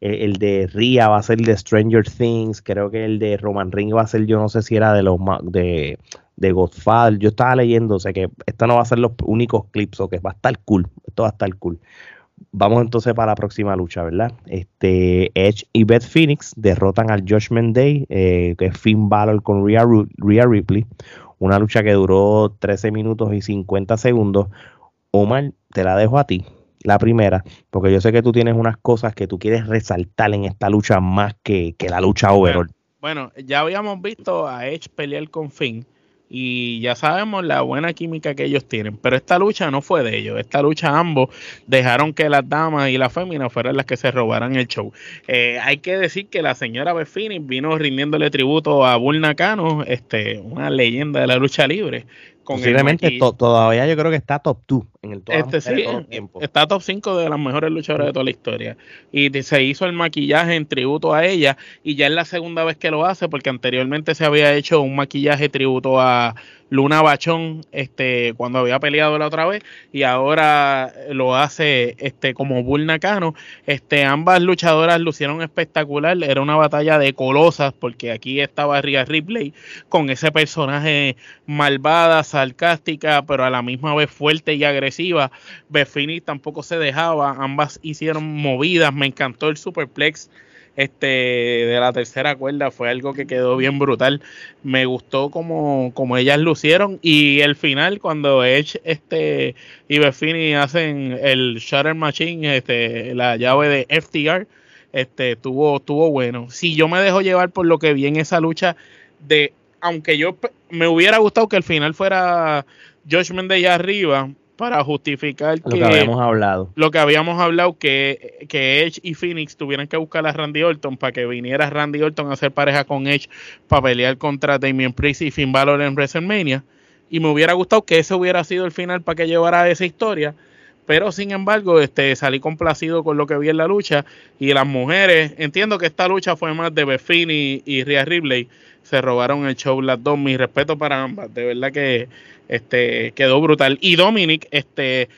el, el de Ria va a ser de Stranger Things, creo que el de Roman Reigns va a ser, yo no sé si era de los de, de Godfather, yo estaba leyendo, o sea que esta no va a ser los únicos clips, o que va a estar cool, esto va a estar cool. Vamos entonces para la próxima lucha, ¿verdad? Este Edge y Beth Phoenix derrotan al Judgment Day, eh, que es Finn Balor con Rhea, Rhea Ripley. Una lucha que duró 13 minutos y 50 segundos. Omar, te la dejo a ti, la primera, porque yo sé que tú tienes unas cosas que tú quieres resaltar en esta lucha más que, que la lucha overall. Bueno, ya habíamos visto a Edge pelear con Finn y ya sabemos la buena química que ellos tienen, pero esta lucha no fue de ellos, esta lucha ambos dejaron que las damas y las féminas fueran las que se robaran el show. Eh, hay que decir que la señora Phoenix vino rindiéndole tributo a Bull Nakano, este, una leyenda de la lucha libre. Con Posiblemente to- todavía yo creo que está top 2 en el Este sí, de todos los tiempos. está top 5 de las mejores luchadoras de toda la historia. Y se hizo el maquillaje en tributo a ella. Y ya es la segunda vez que lo hace, porque anteriormente se había hecho un maquillaje tributo a Luna Bachón, este, cuando había peleado la otra vez. Y ahora lo hace este, como Bull Nakano. Este, ambas luchadoras lucieron espectacular. Era una batalla de colosas, porque aquí estaba Rhea Ripley con ese personaje malvada, sarcástica, pero a la misma vez fuerte y agresiva. Beth Phoenix tampoco se dejaba, ambas hicieron movidas, me encantó el superplex este de la tercera cuerda, fue algo que quedó bien brutal. Me gustó como, como ellas lucieron y el final cuando Edge este y Phoenix hacen el Shutter Machine, este la llave de FTR, este tuvo tuvo bueno. Si yo me dejo llevar por lo que vi en esa lucha de aunque yo me hubiera gustado que el final fuera Judgment Day arriba para justificar Lo que, que habíamos hablado. lo que habíamos hablado que, que Edge y Phoenix tuvieran que buscar a Randy Orton para que viniera Randy Orton a hacer pareja con Edge para pelear contra Damien Priest y Finn Balor en WrestleMania. Y me hubiera gustado que ese hubiera sido el final para que llevara esa historia. Pero sin embargo este salí complacido con lo que vi en la lucha. Y las mujeres entiendo que esta lucha fue más de Beth Phoenix y Rhea Ripley se robaron el show las dos. Mi respeto para ambas de verdad que este quedó brutal. Y Dominic este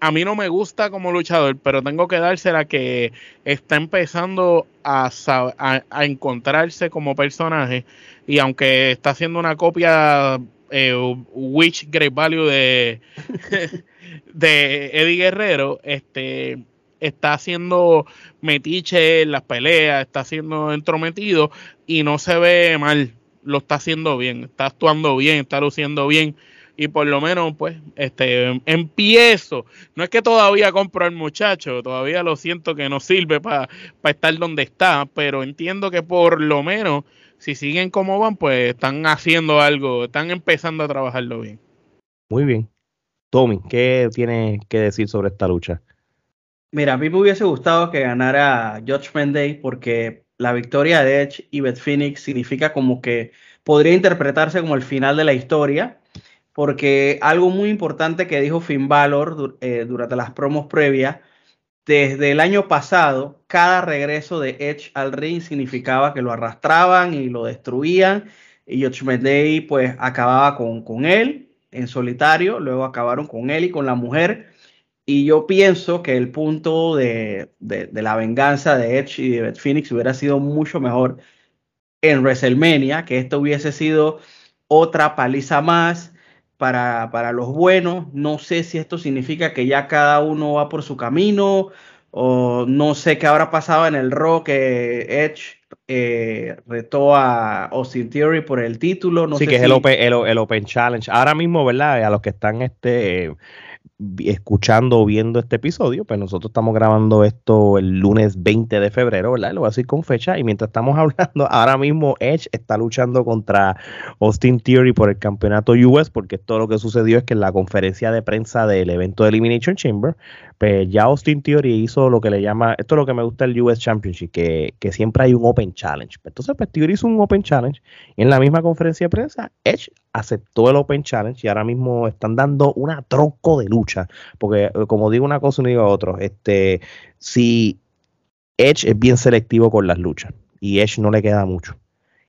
a mí no me gusta como luchador, pero tengo que dársela que está empezando a, a, a encontrarse como personaje. Y aunque está haciendo una copia eh, Witch Great Value de, [laughs] de Eddie Guerrero, este está haciendo metiche en las peleas, está haciendo entrometido y no se ve mal, lo está haciendo bien, está actuando bien, está luciendo bien y por lo menos pues este empiezo no es que todavía compro al muchacho todavía lo siento que no sirve para estar donde está pero entiendo que por lo menos si siguen como van pues están haciendo algo están empezando a trabajarlo bien Muy bien. Tommy, ¿qué tienes que decir sobre esta lucha? Mira, a mí me hubiese gustado que ganara Judgment Day porque la victoria de Edge y Beth Phoenix significa como que podría interpretarse como el final de la historia, porque algo muy importante que dijo Finn Balor eh, durante las promos previas, desde el año pasado, cada regreso de Edge al ring significaba que lo arrastraban y lo destruían, y Judgment Day pues acababa con, con él en solitario, luego acabaron con él y con la mujer. Y yo pienso que el punto de, de- de la venganza de Edge y de Beth Phoenix hubiera sido mucho mejor en WrestleMania, que esto hubiese sido otra paliza más para, para los buenos. No sé si esto significa que ya cada uno va por su camino, o no sé qué habrá pasado en el Raw que Edge eh, retó a Austin Theory por el título. No sí, sé que es si- el open, el, el Open Challenge. Ahora mismo, ¿verdad? A los que están este escuchando o viendo este episodio, pues nosotros estamos grabando esto el lunes 20 de febrero, ¿verdad? Lo voy a decir con fecha. Y mientras estamos [laughs] hablando, ahora mismo Edge está luchando contra Austin Theory por el campeonato US, porque todo lo que sucedió es que en la conferencia de prensa del evento de Elimination Chamber, pues ya Austin Theory hizo lo que le llama, esto es lo que me gusta del US Championship, que, que siempre hay un Open Challenge. Entonces, pues Theory hizo un Open Challenge y en la misma conferencia de prensa, Edge aceptó el Open Challenge y ahora mismo están dando una tronco de lucha. Porque, eh, como digo una cosa, no digo otro. Este, si Edge es bien selectivo con las luchas y Edge no le queda mucho.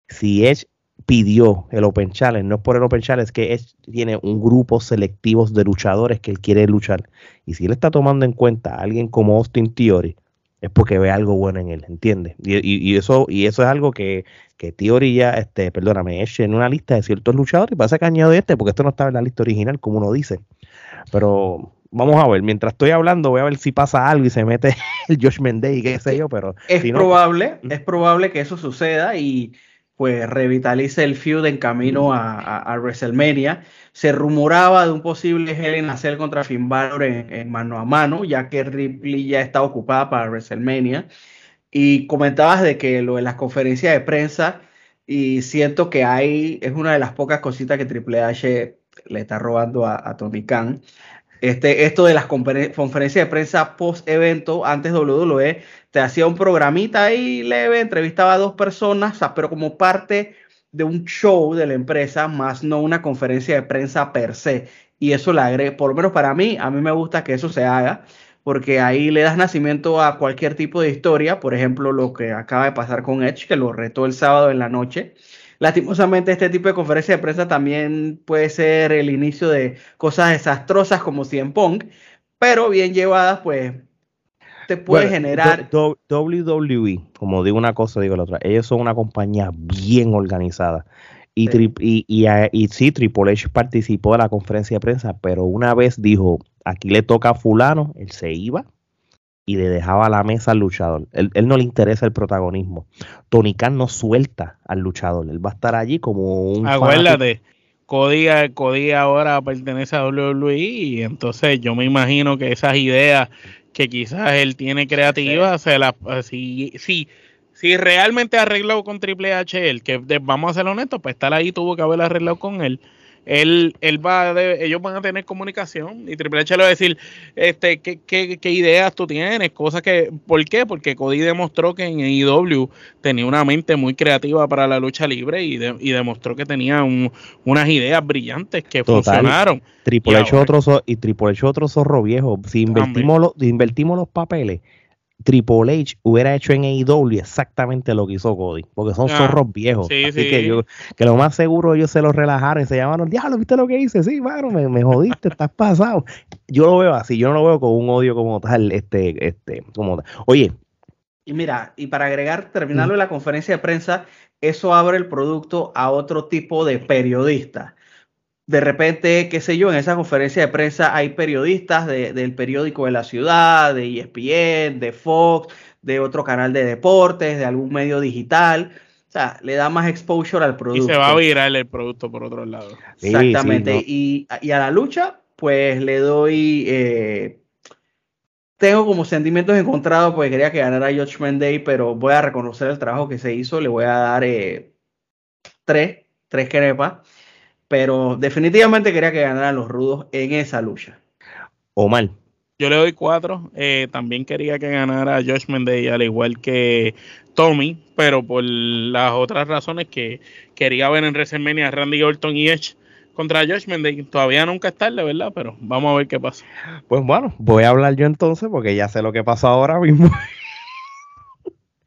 Si Edge pidió el Open Challenge, no es por el Open Challenge, es que Edge tiene un grupo selectivo de luchadores que él quiere luchar. Y si él está tomando en cuenta a alguien como Austin Theory, es porque ve algo bueno en él, ¿entiendes? Y, eso, y eso es algo que, que Theory ya, este, perdóname, es en una lista de ciertos luchadores y pasa que añado este, porque esto no estaba en la lista original, como uno dice. Pero vamos a ver, mientras estoy hablando, voy a ver si pasa algo y se mete [laughs] el Josh Mendez y qué sé yo, pero. Es probable, es probable que eso suceda y pues revitalice el feud en camino a, WrestleMania. Se rumoraba de un posible a Cell contra Finn Balor en, mano a mano, ya que Ripley ya está ocupada para WrestleMania. Y comentabas de que lo de las conferencias de prensa, y siento que hay, es una de las pocas cositas que Triple H le está robando a, Tony Khan. Este, esto de las conferencias de prensa post evento, antes WWE, te hacía un programita ahí leve, entrevistaba a dos personas, pero como parte de un show de la empresa, más no una conferencia de prensa per se. Y eso le agregué, por lo menos para mí, a mí me gusta que eso se haga, porque ahí le das nacimiento a cualquier tipo de historia, por ejemplo, lo que acaba de pasar con Edge, que lo retó el sábado en la noche. Lastimosamente, este tipo de conferencia de prensa también puede ser el inicio de cosas desastrosas como Cien Pong, pero bien llevadas, pues te puede generar. WWE, como digo una cosa, digo la otra, ellos son una compañía bien organizada. Y, y, y, sí, Triple H participó de la conferencia de prensa, pero una vez dijo, aquí le toca a fulano, él se iba y le dejaba la mesa al luchador. Él, no le interesa el protagonismo. Tony Khan no suelta al luchador, él va a estar allí como un... Acuérdate, Cody, Cody ahora pertenece a WWE y entonces yo me imagino que esas ideas que quizás él tiene creativas, se las, si, si, si realmente arregló con Triple H, él, que vamos a ser honestos, pues estar ahí tuvo que haber arreglado con él él, él va ellos van a tener comunicación y Triple H le va a decir este, ¿qué, qué, ideas tú tienes, cosas que, ¿por qué? Porque Cody demostró que en AEW tenía una mente muy creativa para la lucha libre y, y demostró que tenía unas ideas brillantes que funcionaron. Triple H otro y Triple H otro zorro viejo. Si invertimos, los, invertimos los papeles, Triple H hubiera hecho en AEW exactamente lo que hizo Cody, porque son ah, zorros viejos. así que yo, que lo más seguro ellos se los relajaron y se llamaron, diablo, ¿viste lo que hice? Sí, mano, me, me jodiste, estás pasado. Yo lo veo así, yo no lo veo con un odio como tal, este, este, como tal. Oye. Y mira, y para agregar, terminarlo en la conferencia de prensa, eso abre el producto a otro tipo de periodista de repente, qué sé yo, en esa conferencia de prensa hay periodistas del periódico de la ciudad, de ESPN, de Fox, de otro canal de deportes, de algún medio digital. O sea, le da más exposure al producto. Y se va a virar el producto por otro lado. Exactamente. y, a la lucha, pues le doy. Eh, tengo como sentimientos encontrados porque quería que ganara Judgment Day, pero voy a reconocer el trabajo que se hizo. Le voy a dar eh, tres, tres querepas pero definitivamente quería que ganaran los rudos en esa lucha. O mal. Yo le doy cuatro. Eh, también quería que ganara Josh Day, al igual que Tommy, pero por las otras razones que quería ver en WrestleMania Randy Orton y Edge contra Josh Day. Todavía nunca es tarde, ¿verdad? Pero vamos a ver qué pasa. Pues bueno, voy a hablar yo entonces porque ya sé lo que pasó ahora mismo. [laughs]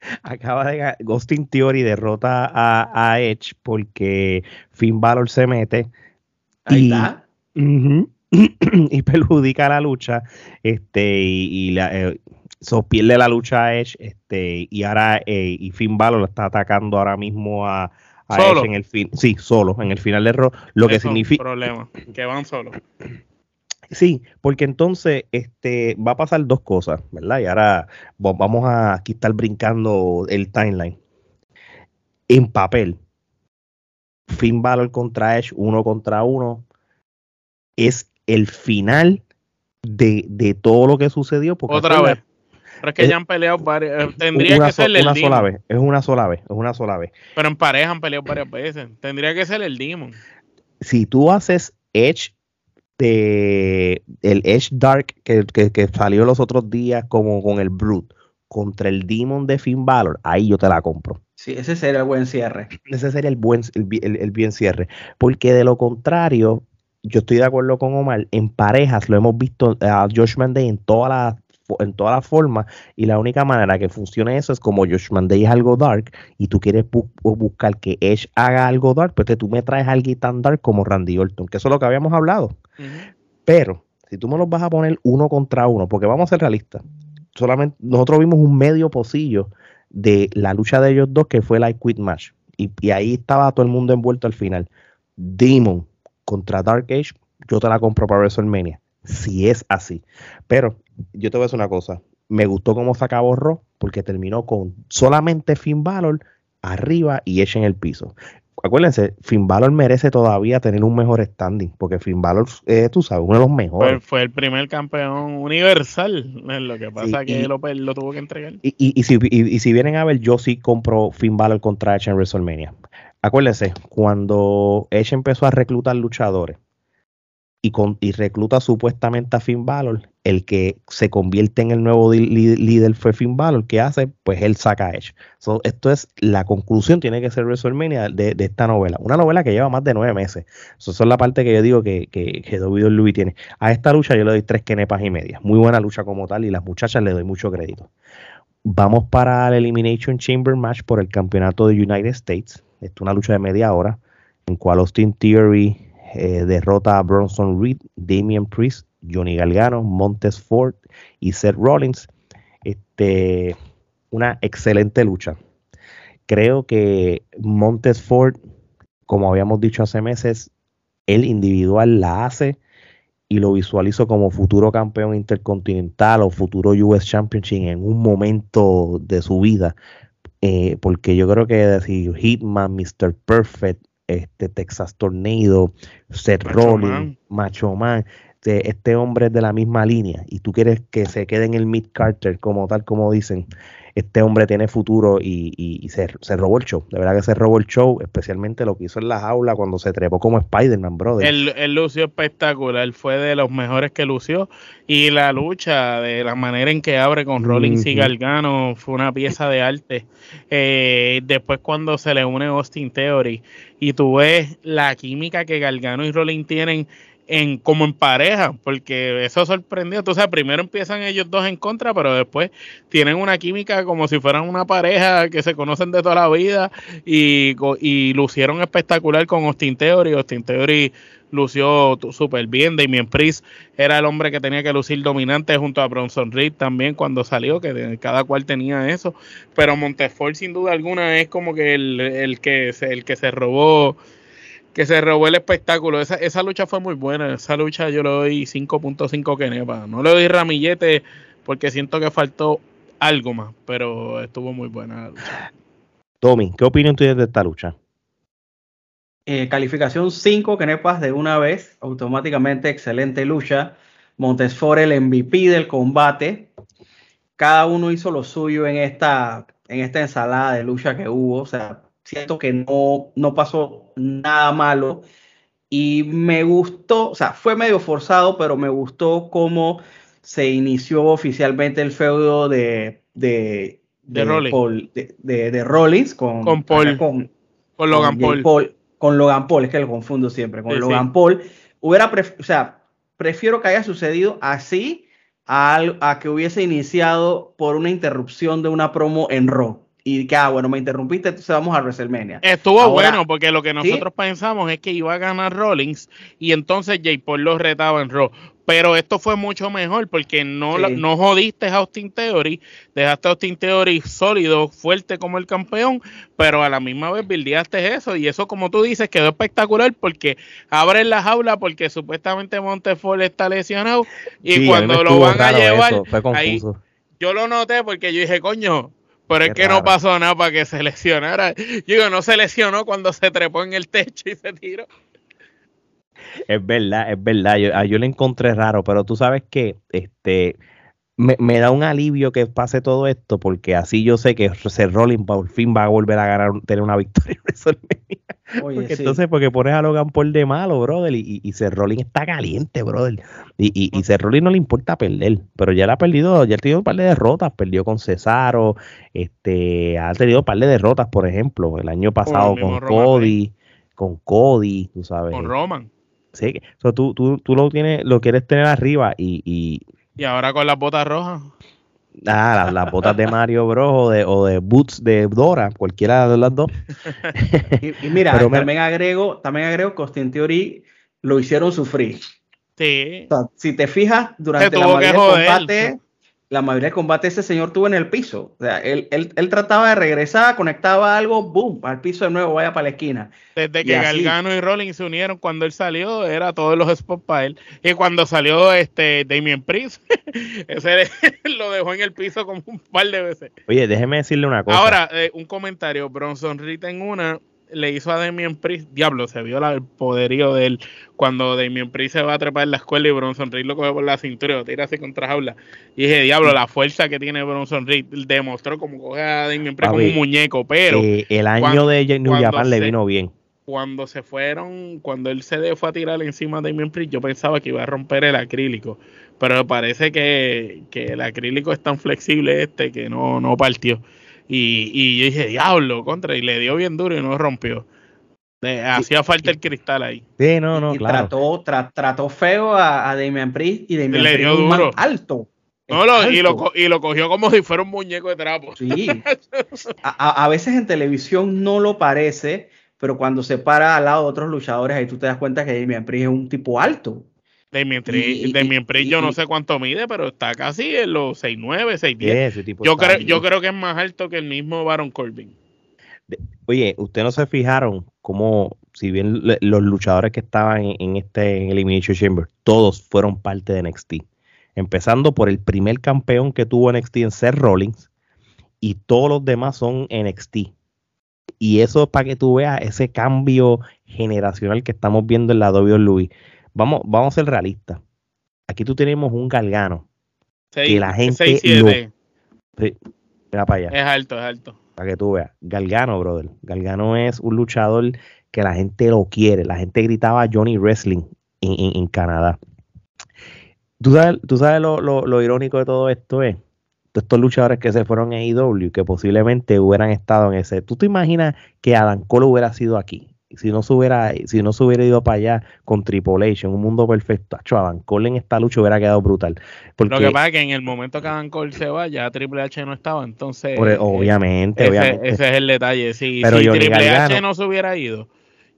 [laughs] acaba de Ghosting Theory derrota a, Edge porque Finn Balor se mete y, [clears throat] y perjudica la lucha este y, la, eh, pierde la lucha a Edge este y ahora eh, y Finn Balor lo está atacando ahora mismo a, Edge en el fin sí solo en el final de lo que significa problema que van solos Sí, porque entonces este, va a pasar dos cosas, ¿verdad? Y ahora vamos a aquí estar brincando el timeline. En papel, Finn Balor contra Edge, uno contra uno, es el final de, de todo lo que sucedió. Porque Otra vez. Pero es que es- ya han peleado varias. eh, Tendría que so- ser el una sola vez, es una sola vez, es una sola vez. Pero en pareja han peleado varias veces. Tendría que ser el Demon. Si tú haces Edge el Edge Dark que, que- que salió los otros días como con el Brute contra el Demon de Finn Balor, ahí yo te la compro. Sí, ese sería el buen cierre. Ese sería el buen el- el bien cierre. Porque de lo contrario, yo estoy de acuerdo con Omar, en parejas lo hemos visto a Josh Manday en todas las en todas las formas y la única manera que funcione eso es como Josh Manday es algo dark y tú quieres bu- bu- buscar que Edge haga algo dark, pues que tú me traes algo tan dark como Randy Orton, que eso es lo que habíamos hablado. Pero si tú me los vas a poner uno contra uno, porque vamos a ser realistas, solamente nosotros vimos un medio pocillo de la lucha de ellos dos que fue la Quit Match. Y, y ahí estaba todo el mundo envuelto al final. Demon contra Dark Age, yo te la compro para WrestleMania. Si es así. Pero yo te voy a decir una cosa. Me gustó cómo se acabó Raw porque terminó con solamente Finn Balor arriba y Edge en el piso. Acuérdense, Finn Balor merece todavía tener un mejor standing porque Finn Balor, eh, tú sabes, uno de los mejores. Fue, fue el primer campeón universal. Lo que pasa Sí, que y- lo, per- lo tuvo que entregar. Y, y- y si, si vienen a ver, yo sí compro Finn Balor contra Edge en WrestleMania. Acuérdense, cuando Edge empezó a reclutar luchadores y, con, y recluta supuestamente a Finn Balor, el que se convierte en el nuevo líder fue Finn Balor. ¿Qué hace? Pues él saca a Edge. So, esto es la conclusión, tiene que ser WrestleMania de, de esta novela. Una novela que lleva más de nueve meses. So, Eso es la parte que yo digo que, que, que WWE tiene. A esta lucha yo le doy tres quenepas y media. Muy buena lucha como tal y las muchachas le doy mucho crédito. Vamos para el Elimination Chamber Match por el campeonato de United States. Esto es una lucha de media hora en cual Austin Theory eh, derrota a Bronson Reed, Damian Priest, Johnny Galgano, Montes Ford y Seth Rollins. Este, una excelente lucha. Creo que Montes Ford, como habíamos dicho hace meses, el individual la hace y lo visualizo como futuro campeón intercontinental o futuro US Championship en un momento de su vida. Eh, porque yo creo que decir Hitman, Mr. Perfect, este Texas Tornado, Seth Rollins. Macho Man, este, este hombre es de la misma línea y tú quieres que se quede en el Mid Carter como tal como dicen, este hombre tiene futuro y, y- y se, se robó el show, de verdad que se robó el show, especialmente lo que hizo en la jaula cuando se trepó como Spider-Man, brother. El, el lució espectacular, fue de los mejores que lució. Y la lucha, de la manera en que abre con Rollins y. Gargano, fue una pieza de arte. Eh, después, cuando se le une Austin Theory y tú ves la química que Gargano y Rollins tienen en como en pareja, porque eso sorprendió. Entonces, primero empiezan ellos dos en contra, pero después tienen una química como si fueran una pareja que se conocen de toda la vida y, y lucieron espectacular con Austin Theory. Austin Theory lució súper bien. Damien Priest era el hombre que tenía que lucir dominante junto a Bronson Reed también cuando salió, que cada cual tenía eso. Pero Montefort sin duda alguna es como que el, el que el que se robó que se robó el espectáculo. Esa, esa lucha fue muy buena. Esa lucha yo le doy 5.5 Kenepa. No le doy ramillete porque siento que faltó algo más, pero estuvo muy buena la lucha. Tommy, ¿qué opinión tienes de esta lucha? Eh, calificación 5 kenepas de una vez, automáticamente excelente lucha. Montesfort el MVP del combate. Cada uno hizo lo suyo en esta, en esta ensalada de lucha que hubo. O sea, siento que no, no pasó nada malo. Y me gustó, o sea, fue medio forzado, pero me gustó cómo se inició oficialmente el feudo de, de, De Rollins. Paul- de, de- Rollins con, Con Paul. con, Con Logan Paul. con Logan Paul, es que lo confundo siempre, con Sí, Logan sí. Paul. Hubiera, o sea, prefiero que haya sucedido así a, a que hubiese iniciado por una interrupción de una promo en Raw. Y que, ah, bueno, me interrumpiste, entonces vamos a WrestleMania. Estuvo Ahora- bueno porque lo que nosotros pensamos es que iba a ganar Rollins y entonces Jay Paul lo retaba en Raw. Pero esto fue mucho mejor porque no, la- no jodiste a Austin Theory, dejaste a Austin Theory sólido, fuerte como el campeón, pero a la misma vez bildeaste eso y eso como tú dices quedó espectacular porque abren la jaula porque supuestamente Montefort está lesionado y Sí, cuando lo van a llevar, ahí yo lo noté porque yo dije, coño, pero es que no pasó nada para que se lesionara. Yo digo, no se lesionó cuando se trepó en el techo y se tiró. es verdad, es verdad. Yo, yo lo encontré raro, pero tú sabes que este me, me, da un alivio que pase todo esto, porque así yo sé que Seth Rollins por fin va a volver a ganar, tener una victoria en WrestleMania. Oye, porque sí. entonces, porque pones a Logan Paul de malo, brother, y, y Seth Rollins está caliente, brother. Y, y, y Seth Rollins no le importa perder, pero ya le ha perdido, ya ha tenido un par de derrotas, perdió con Cesaro, este, ha tenido un par de derrotas, por ejemplo, el año pasado con Cody, con Cody, tú sabes. Con Roman. Sí, so, tú, tú, tú lo tienes, lo quieres tener arriba y, y y ahora con las botas rojas. Ah, las, las, botas de Mario Bros. O de, o de Boots de Dora, cualquiera de las dos. y, y, mira, Pero también me... agrego, también agrego que Austin Theory lo hicieron sufrir. Sí. O sea, si te fijas, durante la mayoría del combate, la mayoría del combate ese señor tuvo en el piso. O sea, él, él, él, trataba de regresar, conectaba algo, boom, al piso de nuevo, vaya para la esquina. Desde que y Galgano y Rollins se unieron cuando él salió, era todos los spots para él. Y cuando salió este Damien Priest, [laughs] ese [laughs] lo dejó en el piso como un par de veces. Oye, déjeme decirle una cosa. Ahora, eh, un comentario. Bronson Reed en una le hizo a Damien Priest, diablo, se vio la, el poderío de él cuando Damien Priest se va a trepar en la escuela y Bronson Reed lo coge por la cintura y lo tira así contra jaula. Y dije, diablo, la fuerza que tiene Bronson Reed demostró como coge a Damien Priest como un muñeco, pero... Eh, el año cuando, de New Japan le vino bien. Cuando se fueron, cuando él se fue a tirar encima de Damien Priest, yo pensaba que iba a romper el acrílico, pero parece que, que el acrílico es tan flexible este que no, no partió. Y, y, yo dije, diablo, contra, y le dio bien duro y no rompió. Eh, hacía falta el cristal ahí. Sí, no, no, y claro. Trató, tra, trató feo a, a Damian Priest y Damian le dio Priest duro. alto. No, lo, y, lo, y lo cogió como si fuera un muñeco de trapo. Sí. A, a, veces en televisión no lo parece, pero cuando se para al lado de otros luchadores, ahí tú te das cuenta que Damian Priest es un tipo alto. Damien Priest, Damien Priest yo no sé cuánto mide, pero está casi en los 6'9, 6'10. Sí, yo, creo, yo creo que es más alto que el mismo Baron Corbin. Oye, ¿ustedes no se fijaron cómo, si bien los luchadores que estaban en, en este en Elimination Chamber, todos fueron parte de NXT? Empezando por el primer campeón que tuvo NXT en Seth Rollins, y todos los demás son NXT. Y eso es para que tú veas ese cambio generacional que estamos viendo en la WWE vamos, vamos a ser realistas. Aquí tú tenemos un galgano. Seis, que la gente. seis, siete. Lo, sí, mira para allá. Es alto, es alto. Para que tú veas. Galgano, brother. Galgano es un luchador que la gente lo quiere. La gente gritaba Johnny Wrestling en, en, en Canadá. ¿Tú sabes, tú sabes lo, lo, lo, irónico de todo esto es? Estos luchadores que se fueron a AEW, que posiblemente hubieran estado en ese. ¿Tú te imaginas que Adam Cole hubiera sido aquí? Si no se hubiera, si no se hubiera ido para allá con Triple H en un mundo perfecto, acho, Adam Cole en esta lucha hubiera quedado brutal. Porque, Lo que pasa es que en el momento que Adam Cole se va, ya Triple H no estaba, entonces. Por, obviamente, ese, obviamente. Ese es el detalle. Si, Pero si Johnny Triple H no se hubiera ido,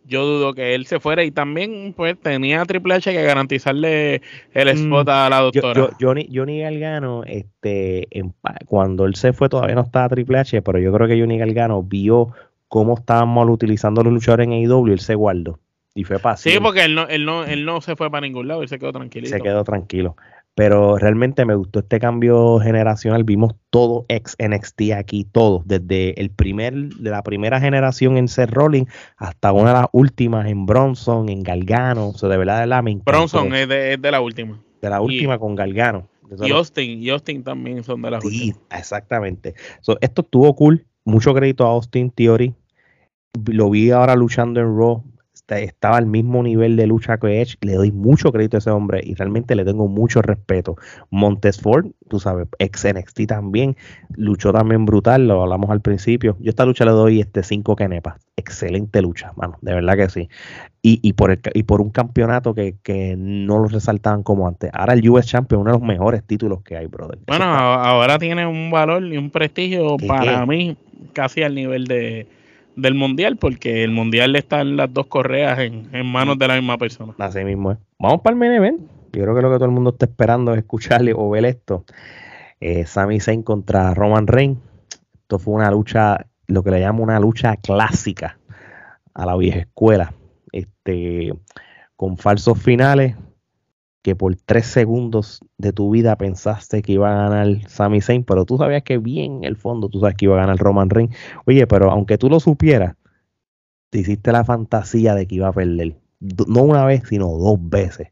yo dudo que él se fuera y también pues tenía a Triple H que garantizarle el spot Mm, a la doctora. yo- Johnny, Johnny Galgano, este, en cuando él se fue todavía no estaba Triple H, pero yo creo que Johnny Galgano vio cómo estaban mal utilizando los luchadores en AEW él se guardó. Y fue sí, fácil. porque él no, él no, él no se fue para ningún lado, él se quedó tranquilito. se quedó tranquilo. Pero realmente me gustó este cambio generacional. Vimos todo ex NXT aquí, todo, desde el primer, de la primera generación en Seth Rollins hasta una de las últimas en Bronson, en Galgano. O sea, de verdad, de la. Bronson es de, es de la última. de la última con Galgano. Y Austin, y Austin también son de las Sí, últimas. exactamente. So, esto estuvo cool. Mucho crédito a Austin Theory. Lo vi ahora luchando en Raw. Estaba al mismo nivel de lucha que Edge. Le doy mucho crédito a ese hombre y realmente le tengo mucho respeto. Montes Ford, tú sabes, ex NXT también. Luchó también brutal, lo hablamos al principio. Yo a esta lucha le doy este 5 kenepas. Excelente lucha, mano. De verdad que sí. Y, y, por, el, y por un campeonato que, que no lo resaltaban como antes. Ahora el US Champion, uno de los mejores títulos que hay, brother. Bueno, ahora tiene un valor y un prestigio ¿Qué, para qué? mí casi al nivel de del mundial, porque el mundial están las dos correas en, en manos de la misma persona. Así mismo es. Vamos para el main event. Yo creo que lo que todo el mundo está esperando es escucharle o ver esto. Eh, Sami Zayn contra Roman Reigns. Esto fue una lucha, lo que le llamo una lucha clásica a la vieja escuela. Este, con falsos finales que por tres segundos de tu vida pensaste que iba a ganar Sami Zayn, pero tú sabías que bien en el fondo tú sabes que iba a ganar Roman Reigns. Oye, pero aunque tú lo supieras, te hiciste la fantasía de que iba a perder. no una vez, sino dos veces.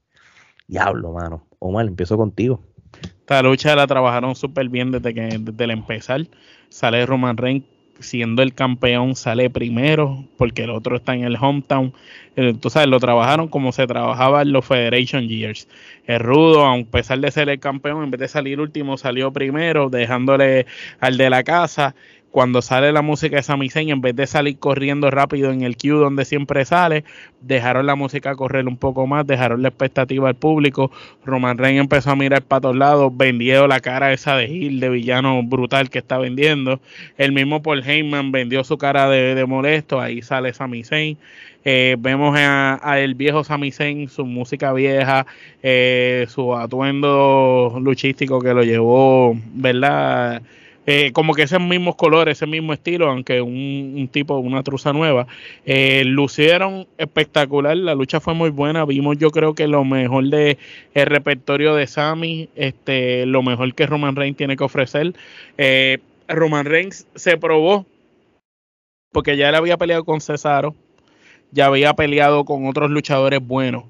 Diablo, mano. Omar, empiezo contigo. Esta lucha la trabajaron súper bien desde que desde el empezar. Sale Roman Reigns siendo el campeón, sale primero, porque el otro está en el hometown. Eh, tú sabes, lo trabajaron como se trabajaba en los Federation Years. El rudo, a pesar de ser el campeón, en vez de salir último, salió primero, dejándole al de la casa cuando sale la música de Sami Zayn, en vez de salir corriendo rápido en el queue donde siempre sale, dejaron la música correr un poco más, dejaron la expectativa al público. Roman Reigns empezó a mirar para todos lados, vendió la cara esa de Gil, de villano brutal que está vendiendo. El mismo Paul Heyman vendió su cara de, molesto, ahí sale Sami Zayn. Eh, vemos a, el viejo Sami Zayn, su música vieja, eh, su atuendo luchístico que lo llevó, ¿verdad? Eh, como que esos mismos colores, ese mismo estilo, aunque un, tipo, una truza nueva, eh, lucieron espectacular, la lucha fue muy buena, vimos yo creo que lo mejor de el repertorio de Sami, este, lo mejor que Roman Reigns tiene que ofrecer. Eh, Roman Reigns se probó, porque ya él había peleado con Cesaro, ya había peleado con otros luchadores buenos,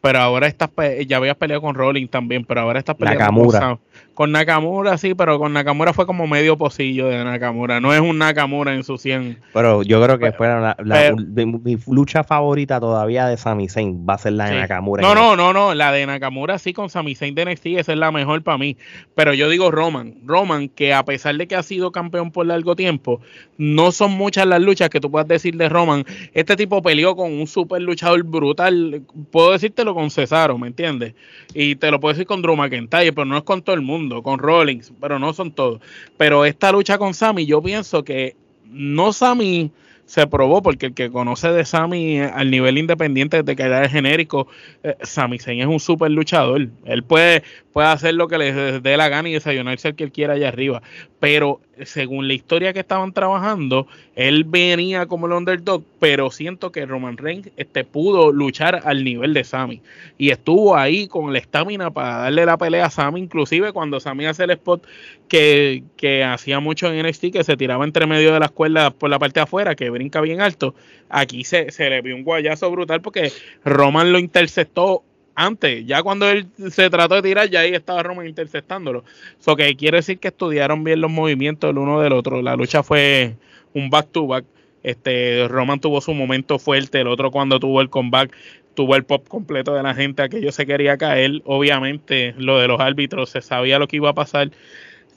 pero ahora estás, ya habías peleado con Rolling también, pero ahora estás peleando con con Nakamura sí, pero con Nakamura fue como medio pocillo de Nakamura. No es un Nakamura en su 100. Pero yo creo que fue la, mi lucha favorita todavía de Sami Zayn va a ser la de Nakamura. No, no, no, no. La de Nakamura sí con Sami Zayn de NXT, esa es la mejor para mí. Pero yo digo Roman. Roman, que a pesar de que ha sido campeón por largo tiempo, no son muchas las luchas que tú puedas decir de Roman. Este tipo peleó con un super luchador brutal. Puedo decírtelo con Cesaro, ¿me entiendes? Y te lo puedo decir con Drew McIntyre, pero no es con todo el mundo con Rollins, pero no son todos. Pero esta lucha con Sammy, yo pienso que no Sammy se probó, porque el que conoce de Sammy al nivel independiente de que era genérico, eh, Sammy Zayn es un super luchador. Él puede, puede hacer lo que le dé la gana y desayunarse el que él quiera allá arriba. Pero según la historia que estaban trabajando, él venía como el underdog, pero siento que Roman Reigns este, pudo luchar al nivel de Sammy. Y estuvo ahí con la estamina para darle la pelea a Sammy, inclusive cuando Sammy hace el spot que, que hacía mucho en NXT, que se tiraba entre medio de las cuerdas por la parte de afuera, que brinca bien alto. Aquí se, se le vio un guayazo brutal porque Roman lo interceptó antes, ya cuando él se trató de tirar, ya ahí estaba Roman interceptándolo. Eso que quiere decir que estudiaron bien los movimientos el uno del otro. La lucha fue un back to back. Este, Roman tuvo su momento fuerte, el otro cuando tuvo el comeback tuvo el pop completo de la gente, aquello se quería caer. Obviamente, lo de los árbitros, se sabía lo que iba a pasar,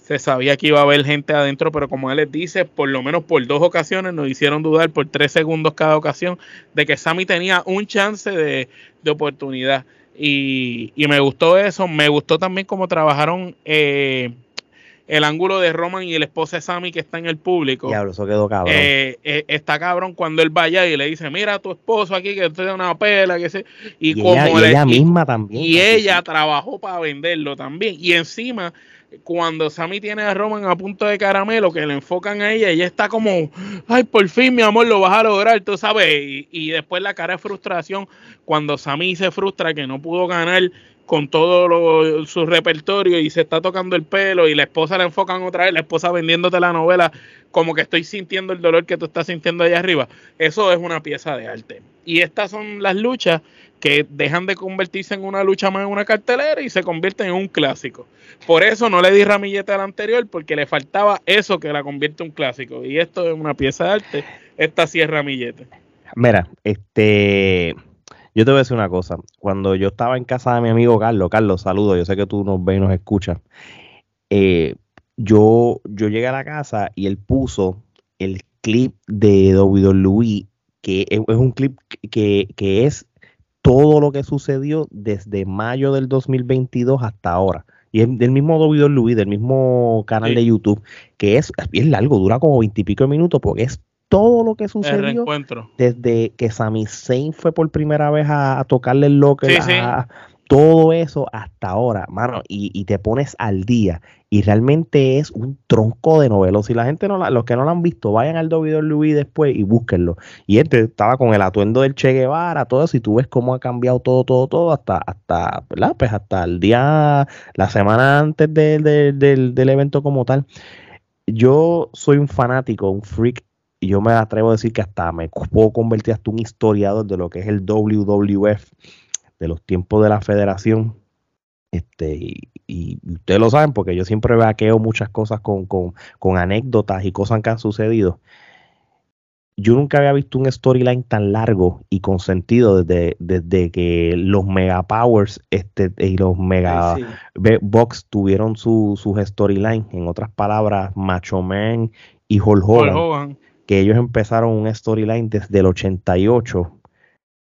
se sabía que iba a haber gente adentro, pero como él les dice, por lo menos por dos ocasiones nos hicieron dudar por tres segundos cada ocasión de que Sammy tenía un chance de, de oportunidad. Y, me gustó eso. Me gustó también cómo trabajaron eh, el ángulo de Roman y el esposo de Sammy que está en el público. Diablo, eso quedó cabrón. Eh, eh, está cabrón cuando él vaya y le dice, mira a tu esposo aquí que usted una pela, que se... Y, como ella, misma también. Y ella trabajó para venderlo también. Y encima cuando Sammy tiene a Roman a punto de caramelo, que le enfocan a ella, ella está como, ay, por fin, mi amor, lo vas a lograr, tú sabes. Y, después la cara de frustración, cuando Sammy se frustra que no pudo ganar con todo su repertorio y se está tocando el pelo y la esposa le enfocan otra vez, la esposa vendiéndote la novela, como que estoy sintiendo el dolor que tú estás sintiendo allá arriba. Eso es una pieza de arte. Y estas son las luchas que dejan de convertirse en una lucha más en una cartelera y se convierten en un clásico. Por eso no le di ramillete al anterior, porque le faltaba eso que la convierte en un clásico. Y esto es una pieza de arte, esta sí es ramillete. Mira, este, yo te voy a decir una cosa. Cuando yo estaba en casa de mi amigo Carlos, Carlos, saludo, yo sé que tú nos ves y nos escuchas. Eh, yo, yo llegué a la casa y él puso el clip de WWE, que es, un clip que, que es todo lo que sucedió desde mayo del 2022 hasta ahora. Y es del mismo Luis, del mismo canal de YouTube, que es bien largo, dura como veintipico minutos, porque es todo lo que sucedió desde que Sami Zayn fue por primera vez a, tocarle el locker a, todo eso hasta ahora, mano, y, te pones al día. Y realmente es un tronco de novelos. Si la gente no la, los que no lo han visto, vayan al WWE después y búsquenlo. Y este estaba con el atuendo del Che Guevara, todo eso, y tú ves cómo ha cambiado todo, todo, todo, hasta, hasta, ¿verdad? Pues hasta el día, la semana antes del, del evento como tal. Yo soy un fanático, un freak yo me atrevo a decir que hasta me puedo convertir hasta un historiador de lo que es el WWF, de los tiempos de la federación. Este, y, ustedes lo saben porque yo siempre vaqueo muchas cosas con, con, con anécdotas y cosas que han sucedido yo nunca había visto un storyline tan largo y con sentido desde, desde que los Mega Powers este, y los Mega Box tuvieron su, sus storyline. En otras palabras, Macho Man y Hulk Hogan, que ellos empezaron un storyline desde el 88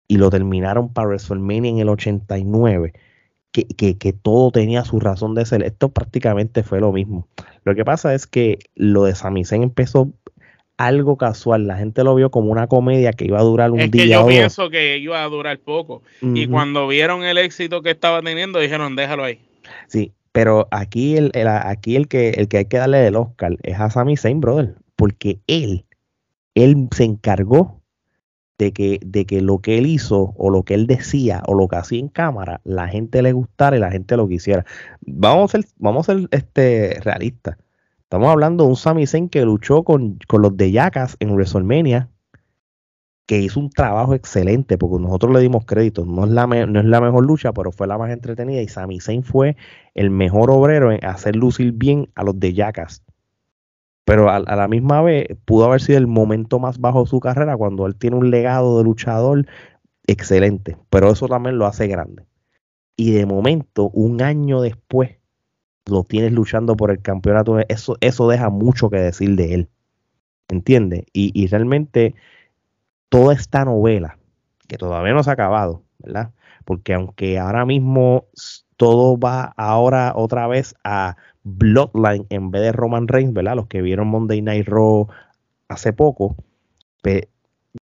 y lo terminaron para WrestleMania en el 89. Que, que, que, todo tenía su razón de ser. Esto prácticamente fue lo mismo. Lo que pasa es que lo de Sami Zayn empezó algo casual. La gente lo vio como una comedia que iba a durar un es día. Que yo pienso que iba a durar poco. Y cuando vieron el éxito que estaba teniendo, dijeron, déjalo ahí. Sí, pero aquí el, aquí el que el que hay que darle el Oscar es a Sami Zayn, brother, porque él, él se encargó de que, de que lo que él hizo o lo que él decía o lo que hacía en cámara, la gente le gustara y la gente lo quisiera. Vamos a ser, vamos a ser este, realistas Estamos hablando de un Sami Zayn que luchó con, los de Yakas en WrestleMania, que hizo un trabajo excelente, porque nosotros le dimos crédito. No es la, no es la mejor lucha, pero fue la más entretenida. Y Sami Zayn fue el mejor obrero en hacer lucir bien a los de Yakas. Pero a, la misma vez pudo haber sido el momento más bajo de su carrera cuando él tiene un legado de luchador excelente. Pero eso también lo hace grande. Y de momento, un año después, lo tienes luchando por el campeonato, eso, eso deja mucho que decir de él. ¿Entiendes? Y, realmente toda esta novela, que todavía no se ha acabado, ¿verdad? Porque aunque ahora mismo todo va ahora otra vez a Bloodline en vez de Roman Reigns, ¿verdad? Los que vieron Monday Night Raw hace poco,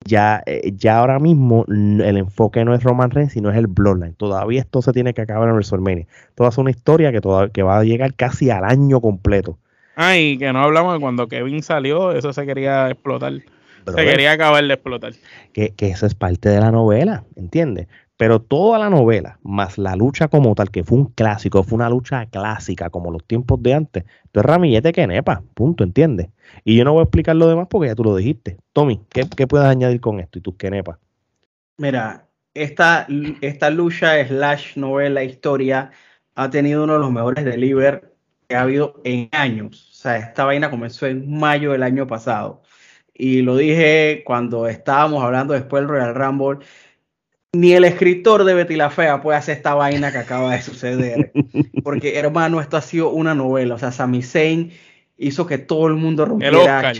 ya, eh, ya ahora mismo el enfoque no es Roman Reigns, sino es el Bloodline. Todavía esto se tiene que acabar en WrestleMania. Toda es una historia que, que va a llegar casi al año completo. Ah, y que no hablamos de cuando Kevin salió, eso se quería explotar. se quería acabar de explotar. Que, que eso es parte de la novela, ¿entiendes? Pero toda la novela, más la lucha como tal, que fue un clásico, fue una lucha clásica como los tiempos de antes, entonces ramillete que nepa, punto, ¿entiendes? Y yo no voy a explicar lo demás porque ya tú lo dijiste. Tommy, ¿qué, puedes añadir con esto y tú qué nepa? Mira, esta, esta lucha slash novela historia ha tenido uno de los mejores delivers que ha habido en años. O sea, esta vaina comenzó en mayo del año pasado. Y lo dije cuando estábamos hablando después del Royal Rumble ni el escritor de Betty la Fea puede hacer esta vaina que acaba de suceder. [laughs] Porque, hermano, esto ha sido una novela. O sea, Sami Zayn hizo que todo el mundo rompiera el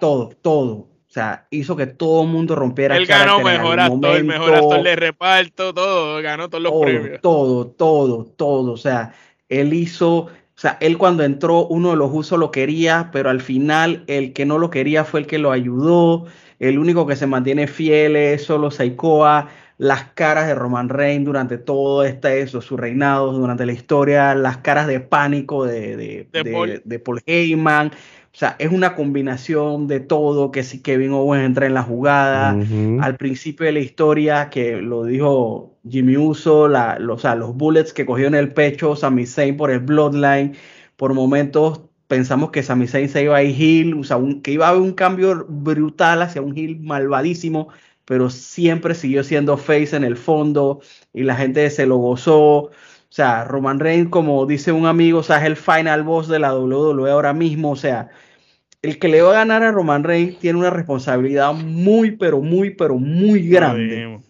todo, todo. O sea, hizo que todo el mundo rompiera Él ganó mejor actor, mejor actor de reparto, todo, ganó todos los premios. Todo, todo, todo. O sea, él hizo, o sea, él cuando entró, uno de los usos lo quería, pero al final el que no lo quería fue el que lo ayudó. El único que se mantiene fiel es solo Saikoa. Las caras de Roman Reigns durante todo este, eso, su reinado, durante la historia, las caras de pánico de, de, Paul. Heyman. O sea, es una combinación de todo que si Kevin Owens entra en la jugada. Al principio de la historia, que lo dijo Jimmy Uso, la, los, o sea, los bullets que cogió en el pecho Sami Zayn por el Bloodline, por momentos pensamos que Sami Zayn se iba a ir heel, o sea, que iba a haber un cambio brutal hacia un heel malvadísimo, pero siempre siguió siendo face en el fondo y la gente se lo gozó. O sea, Roman Reigns, como dice un amigo, o sea, es el final boss de la WWE ahora mismo. O sea, el que le va a ganar a Roman Reigns tiene una responsabilidad muy, pero muy, pero muy grande.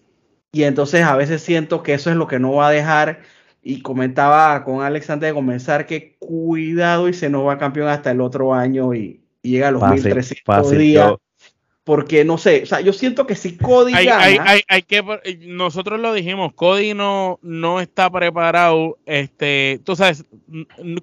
Y entonces a veces siento que eso es lo que no va a dejar y comentaba con Alex antes de comenzar que cuidado y se nos va campeón hasta el otro año y, llega a los 1300 días. Porque no sé, o sea, yo siento que si Cody hay, hay, que, nosotros lo dijimos, Cody no, no está preparado, este, tú sabes,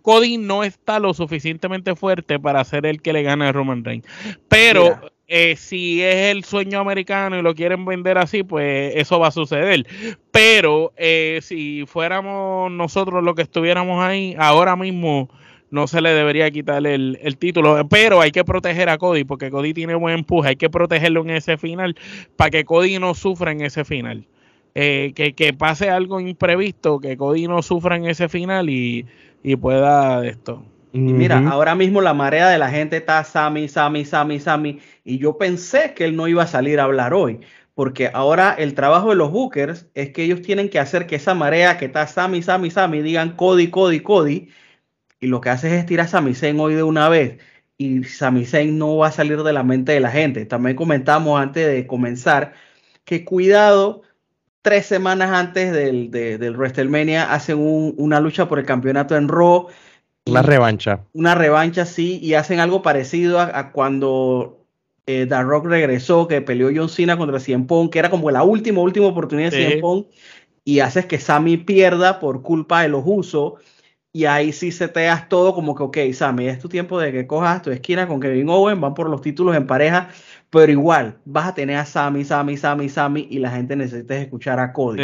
Cody no está lo suficientemente fuerte para ser el que le gane a Roman Reigns. Pero eh, si es el sueño americano y lo quieren vender así, pues eso va a suceder. Pero eh, si fuéramos nosotros los que estuviéramos ahí, ahora mismo no se le debería quitar el, título. Pero hay que proteger a Cody porque Cody tiene buen empuje. Hay que protegerlo en ese final para que Cody no sufra en ese final. Eh, que, que, pase algo imprevisto, que Cody no sufra en ese final y, y pueda esto Y mira, ahora mismo la marea de la gente está Sami, Sami, Sami, Sami. Y yo pensé que él no iba a salir a hablar hoy. Porque ahora el trabajo de los Bookers es que ellos tienen que hacer que esa marea que está Sami, Sami, Sami digan Cody, Cody, Cody. Y lo que hace es tirar a Sami Zayn hoy de una vez. Y Sami Zayn no va a salir de la mente de la gente. También comentamos antes de comenzar que cuidado tres semanas antes del, del WrestleMania hacen una lucha por el campeonato en Raw. Una revancha. Una revancha, sí, y hacen algo parecido a, cuando eh, The Rock regresó, que peleó John Cena contra Cien Pong, que era como la última, última oportunidad de Cien Pong, y haces que Sammy pierda por culpa de los usos, y ahí sí seteas todo como que, ok, Sammy, es tu tiempo de que cojas tu esquina con Kevin Owen, van por los títulos en pareja, pero igual vas a tener a Sammy, Sammy, Sammy, Sammy y la gente necesita escuchar a Cody.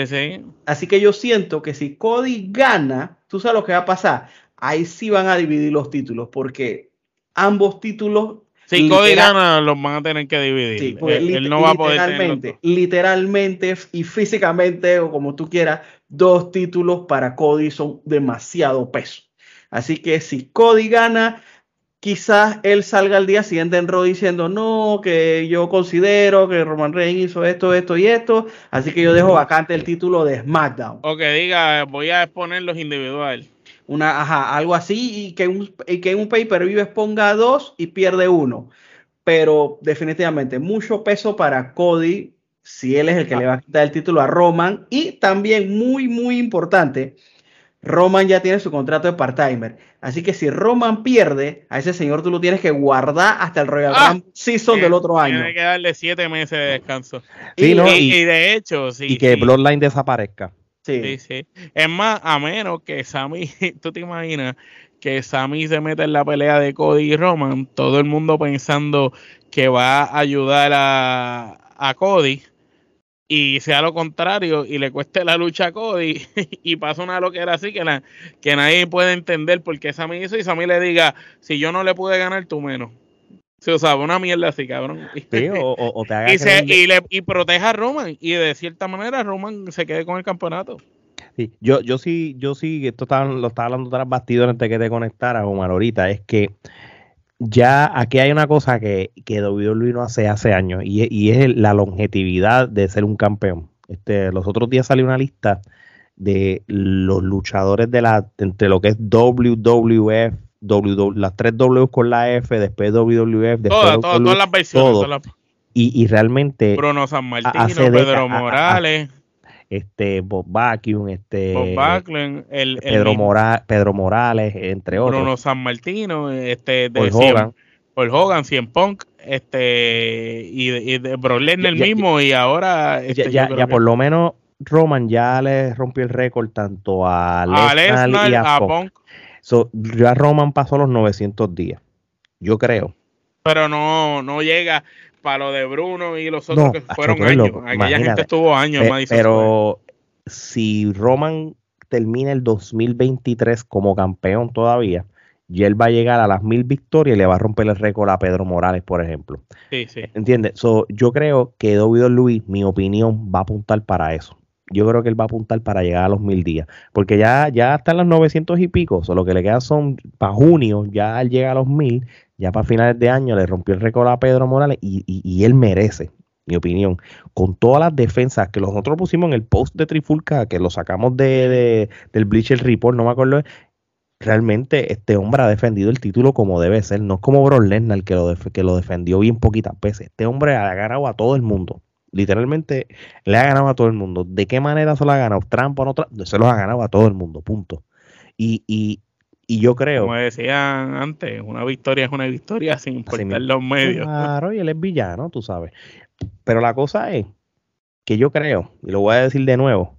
Así que yo siento que si Cody gana, tú sabes lo que va a pasar. Ahí sí van a dividir los títulos porque ambos títulos si Cody gana, los van a tener que dividir. Sí, él, no va a poder literalmente, literalmente y físicamente, o como tú quieras, dos títulos para Cody son demasiado peso. Así que si Cody gana, quizás él salga al día siguiente en Raw diciendo, no, que yo considero que Roman Reigns hizo esto, esto y esto, así que yo dejo vacante el título de SmackDown. O que diga, voy a exponer los individuales. Una, ajá, algo así, y que, un, y que un pay-per-view exponga dos y pierde uno. Pero definitivamente, mucho peso para Cody, si él es el que le va a quitar el título a Roman. Y también muy, muy importante, Roman ya tiene su contrato de part-timer. Así que si Roman pierde, a ese señor tú lo tienes que guardar hasta el Royal ah, Rumble Season del otro año. Tiene que darle siete meses de descanso. y, de hecho, sí. Y que Bloodline desaparezca. Sí. sí, Es más, a menos que Sammy, [laughs] tú te imaginas que Sammy se mete en la pelea de Cody y Roman, todo el mundo pensando que va a ayudar a, a Cody y sea lo contrario y le cueste la lucha a Cody [laughs] y pasa una loquera así que, la, que nadie puede entender por qué Sammy hizo y Sammy le diga, si yo no le pude ganar, tú menos. Sí, o sea, una mierda así, cabrón. o, [laughs] te y, se, y, le, y proteja a Roman y de cierta manera Roman se quede con el campeonato. Sí, yo, yo sí, yo sí, esto lo estaba hablando tras bastidores antes que te conectara, Omar, ahorita, es que ya aquí hay una cosa que, que WWE no hace hace años y, es la longevidad de ser un campeón. Este, los otros días salió una lista de los luchadores de la entre lo que es WWF, las tres W con la F, después WWF, después todas, todas, las versiones. Y, y, realmente Bruno San Martino, Pedro Morales este Bob Vacuum, este Bob el, Pedro, Pedro Morales, entre otros. Bruno San Martino, este de Hogan. Paul Hogan, Cien Punk, este y, y de Bro el mismo y ahora este, ya, ya, por lo menos Roman ya le rompió el récord tanto a Lesnar y a, Punk. ya Roman pasó los 900 días. Yo creo. Pero no no llega para lo de Bruno y los otros que fueron años. Aquella gente estuvo años Pero si Roman termina el 2023 como campeón todavía, y él va a llegar a las mil victorias y le va a romper el récord a Pedro Morales, por ejemplo. Sí, sí. ¿Entiendes? yo creo que David Luis, mi opinión, va a apuntar para eso. Yo creo que él va a apuntar para llegar a los mil días. Porque ya, ya están los 900 y pico. Solo que le quedan son para junio, ya al llegar a los mil, ya para finales de año le rompió el récord a Pedro Morales y, él merece, mi opinión, con todas las defensas que nosotros pusimos en el post de Trifulca, que lo sacamos de, del Bleacher Report, no me acuerdo, realmente este hombre ha defendido el título como debe ser, no es como Brock Lesnar que lo, que lo defendió bien poquitas veces. Este hombre ha ganado a todo el mundo. Literalmente le ha ganado a todo el mundo. ¿De qué manera se lo ha ganado? ¿Trampa o no? Se lo ha ganado a todo el mundo, punto. Y, y yo creo. Como decían antes, una victoria es una victoria sin importar los medios. Claro, y él es villano, tú sabes. Pero la cosa es que yo creo, y lo voy a decir de nuevo,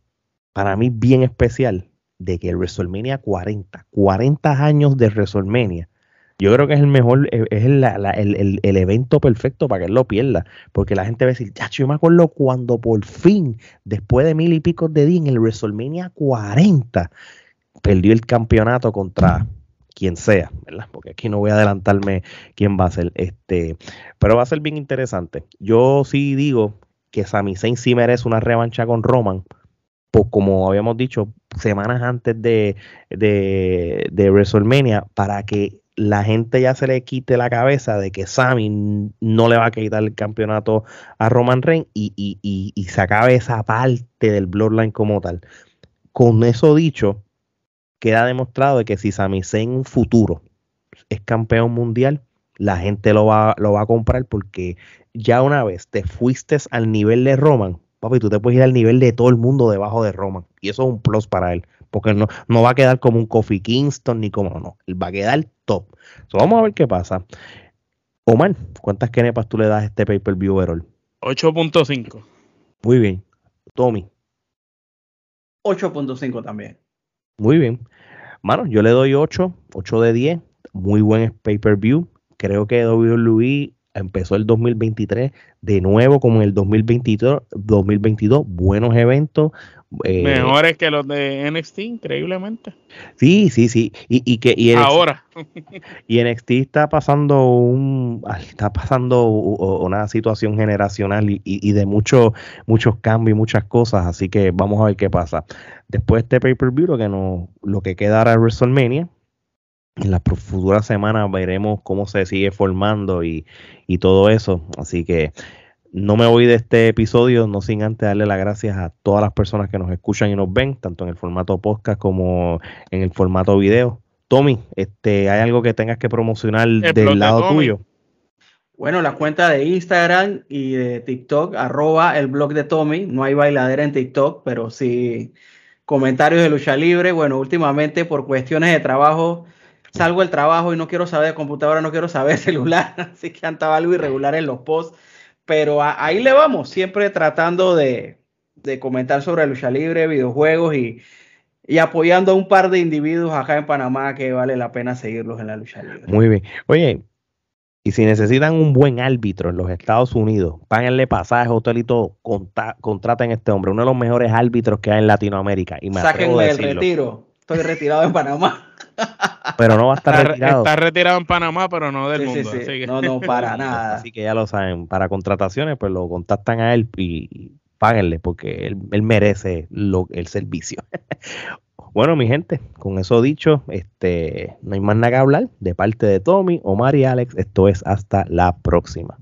para mí bien especial, de que el WrestleMania 40, 40 años de WrestleMania, yo creo que es el mejor, es el, el, evento perfecto para que él lo pierda. Porque la gente va a decir, chacho, yo me acuerdo cuando por fin, después de mil y pico de días en el WrestleMania 40, perdió el campeonato contra quien sea, ¿verdad? Porque aquí no voy a adelantarme quién va a ser. Este, pero va a ser bien interesante. Yo sí digo que Sami Zayn sí merece una revancha con Roman, pues, como habíamos dicho, semanas antes de, de, de WrestleMania, para que la gente ya se le quite la cabeza de que Sami no le va a quitar el campeonato a Roman Reigns y, y, y, y se acabe esa parte del Bloodline como tal. Con eso dicho, queda demostrado de que si Sami Zayn en un futuro es campeón mundial, la gente lo va, lo va a comprar porque ya una vez te fuiste al nivel de Roman, papi, tú te puedes ir al nivel de todo el mundo debajo de Roman. Y eso es un plus para él, porque no, no va a quedar como un Kofi Kingston ni como no, él va a quedar top. vamos a ver qué pasa. Omar, ¿cuántas kenepas tú le das a este pay-per-view overall? 8.5. Muy bien. Tommy. 8.5 también. Muy bien. Mano, yo le doy 8, 8 de 10. Muy buen pay-per-view. Creo que WWE empezó el 2023 de nuevo como en el 2022, 2022 buenos eventos. Eh, Mejores que los de NXT, increíblemente. Sí, sí, sí. Y, y que y NXT, ahora. [laughs] y NXT está pasando un está pasando una situación generacional y, y de muchos muchos cambios y muchas cosas, así que vamos a ver qué pasa. Después de este pay-per-view lo que no lo que quedará WrestleMania en las futuras semanas veremos cómo se sigue formando y, y, todo eso. Así que no me voy de este episodio, no sin antes darle las gracias a todas las personas que nos escuchan y nos ven, tanto en el formato podcast como en el formato video. Tommy, este, ¿hay algo que tengas que promocionar del lado tuyo? Bueno, la cuenta de Instagram y de TikTok, arroba el blog de Tommy. No hay bailadera en TikTok, pero sí comentarios de lucha libre. Bueno, últimamente por cuestiones de trabajo salgo del trabajo y no quiero saber de computadora, no quiero saber celular, [laughs] así que andaba algo irregular en los posts, pero ahí le vamos, siempre tratando de, comentar sobre lucha libre, videojuegos y, y, apoyando a un par de individuos acá en Panamá que vale la pena seguirlos en la lucha libre. Muy bien. Oye, y si necesitan un buen árbitro en los Estados Unidos, páguenle pasaje, hotel y todo, contraten a este hombre, uno de los mejores árbitros que hay en Latinoamérica. Y me Sáquenme el retiro. Estoy retirado en Panamá. [laughs] Pero no va a estar retirado. Está retirado en Panamá, pero no del mundo. No, no, para [laughs] nada. Así que ya lo saben. Para contrataciones, pues lo contactan a él y páguenle, porque él, merece lo, el servicio. [laughs] bueno, mi gente, con eso dicho, este, no hay más nada que hablar. De parte de Tommy, Omar y Alex, esto es hasta la próxima.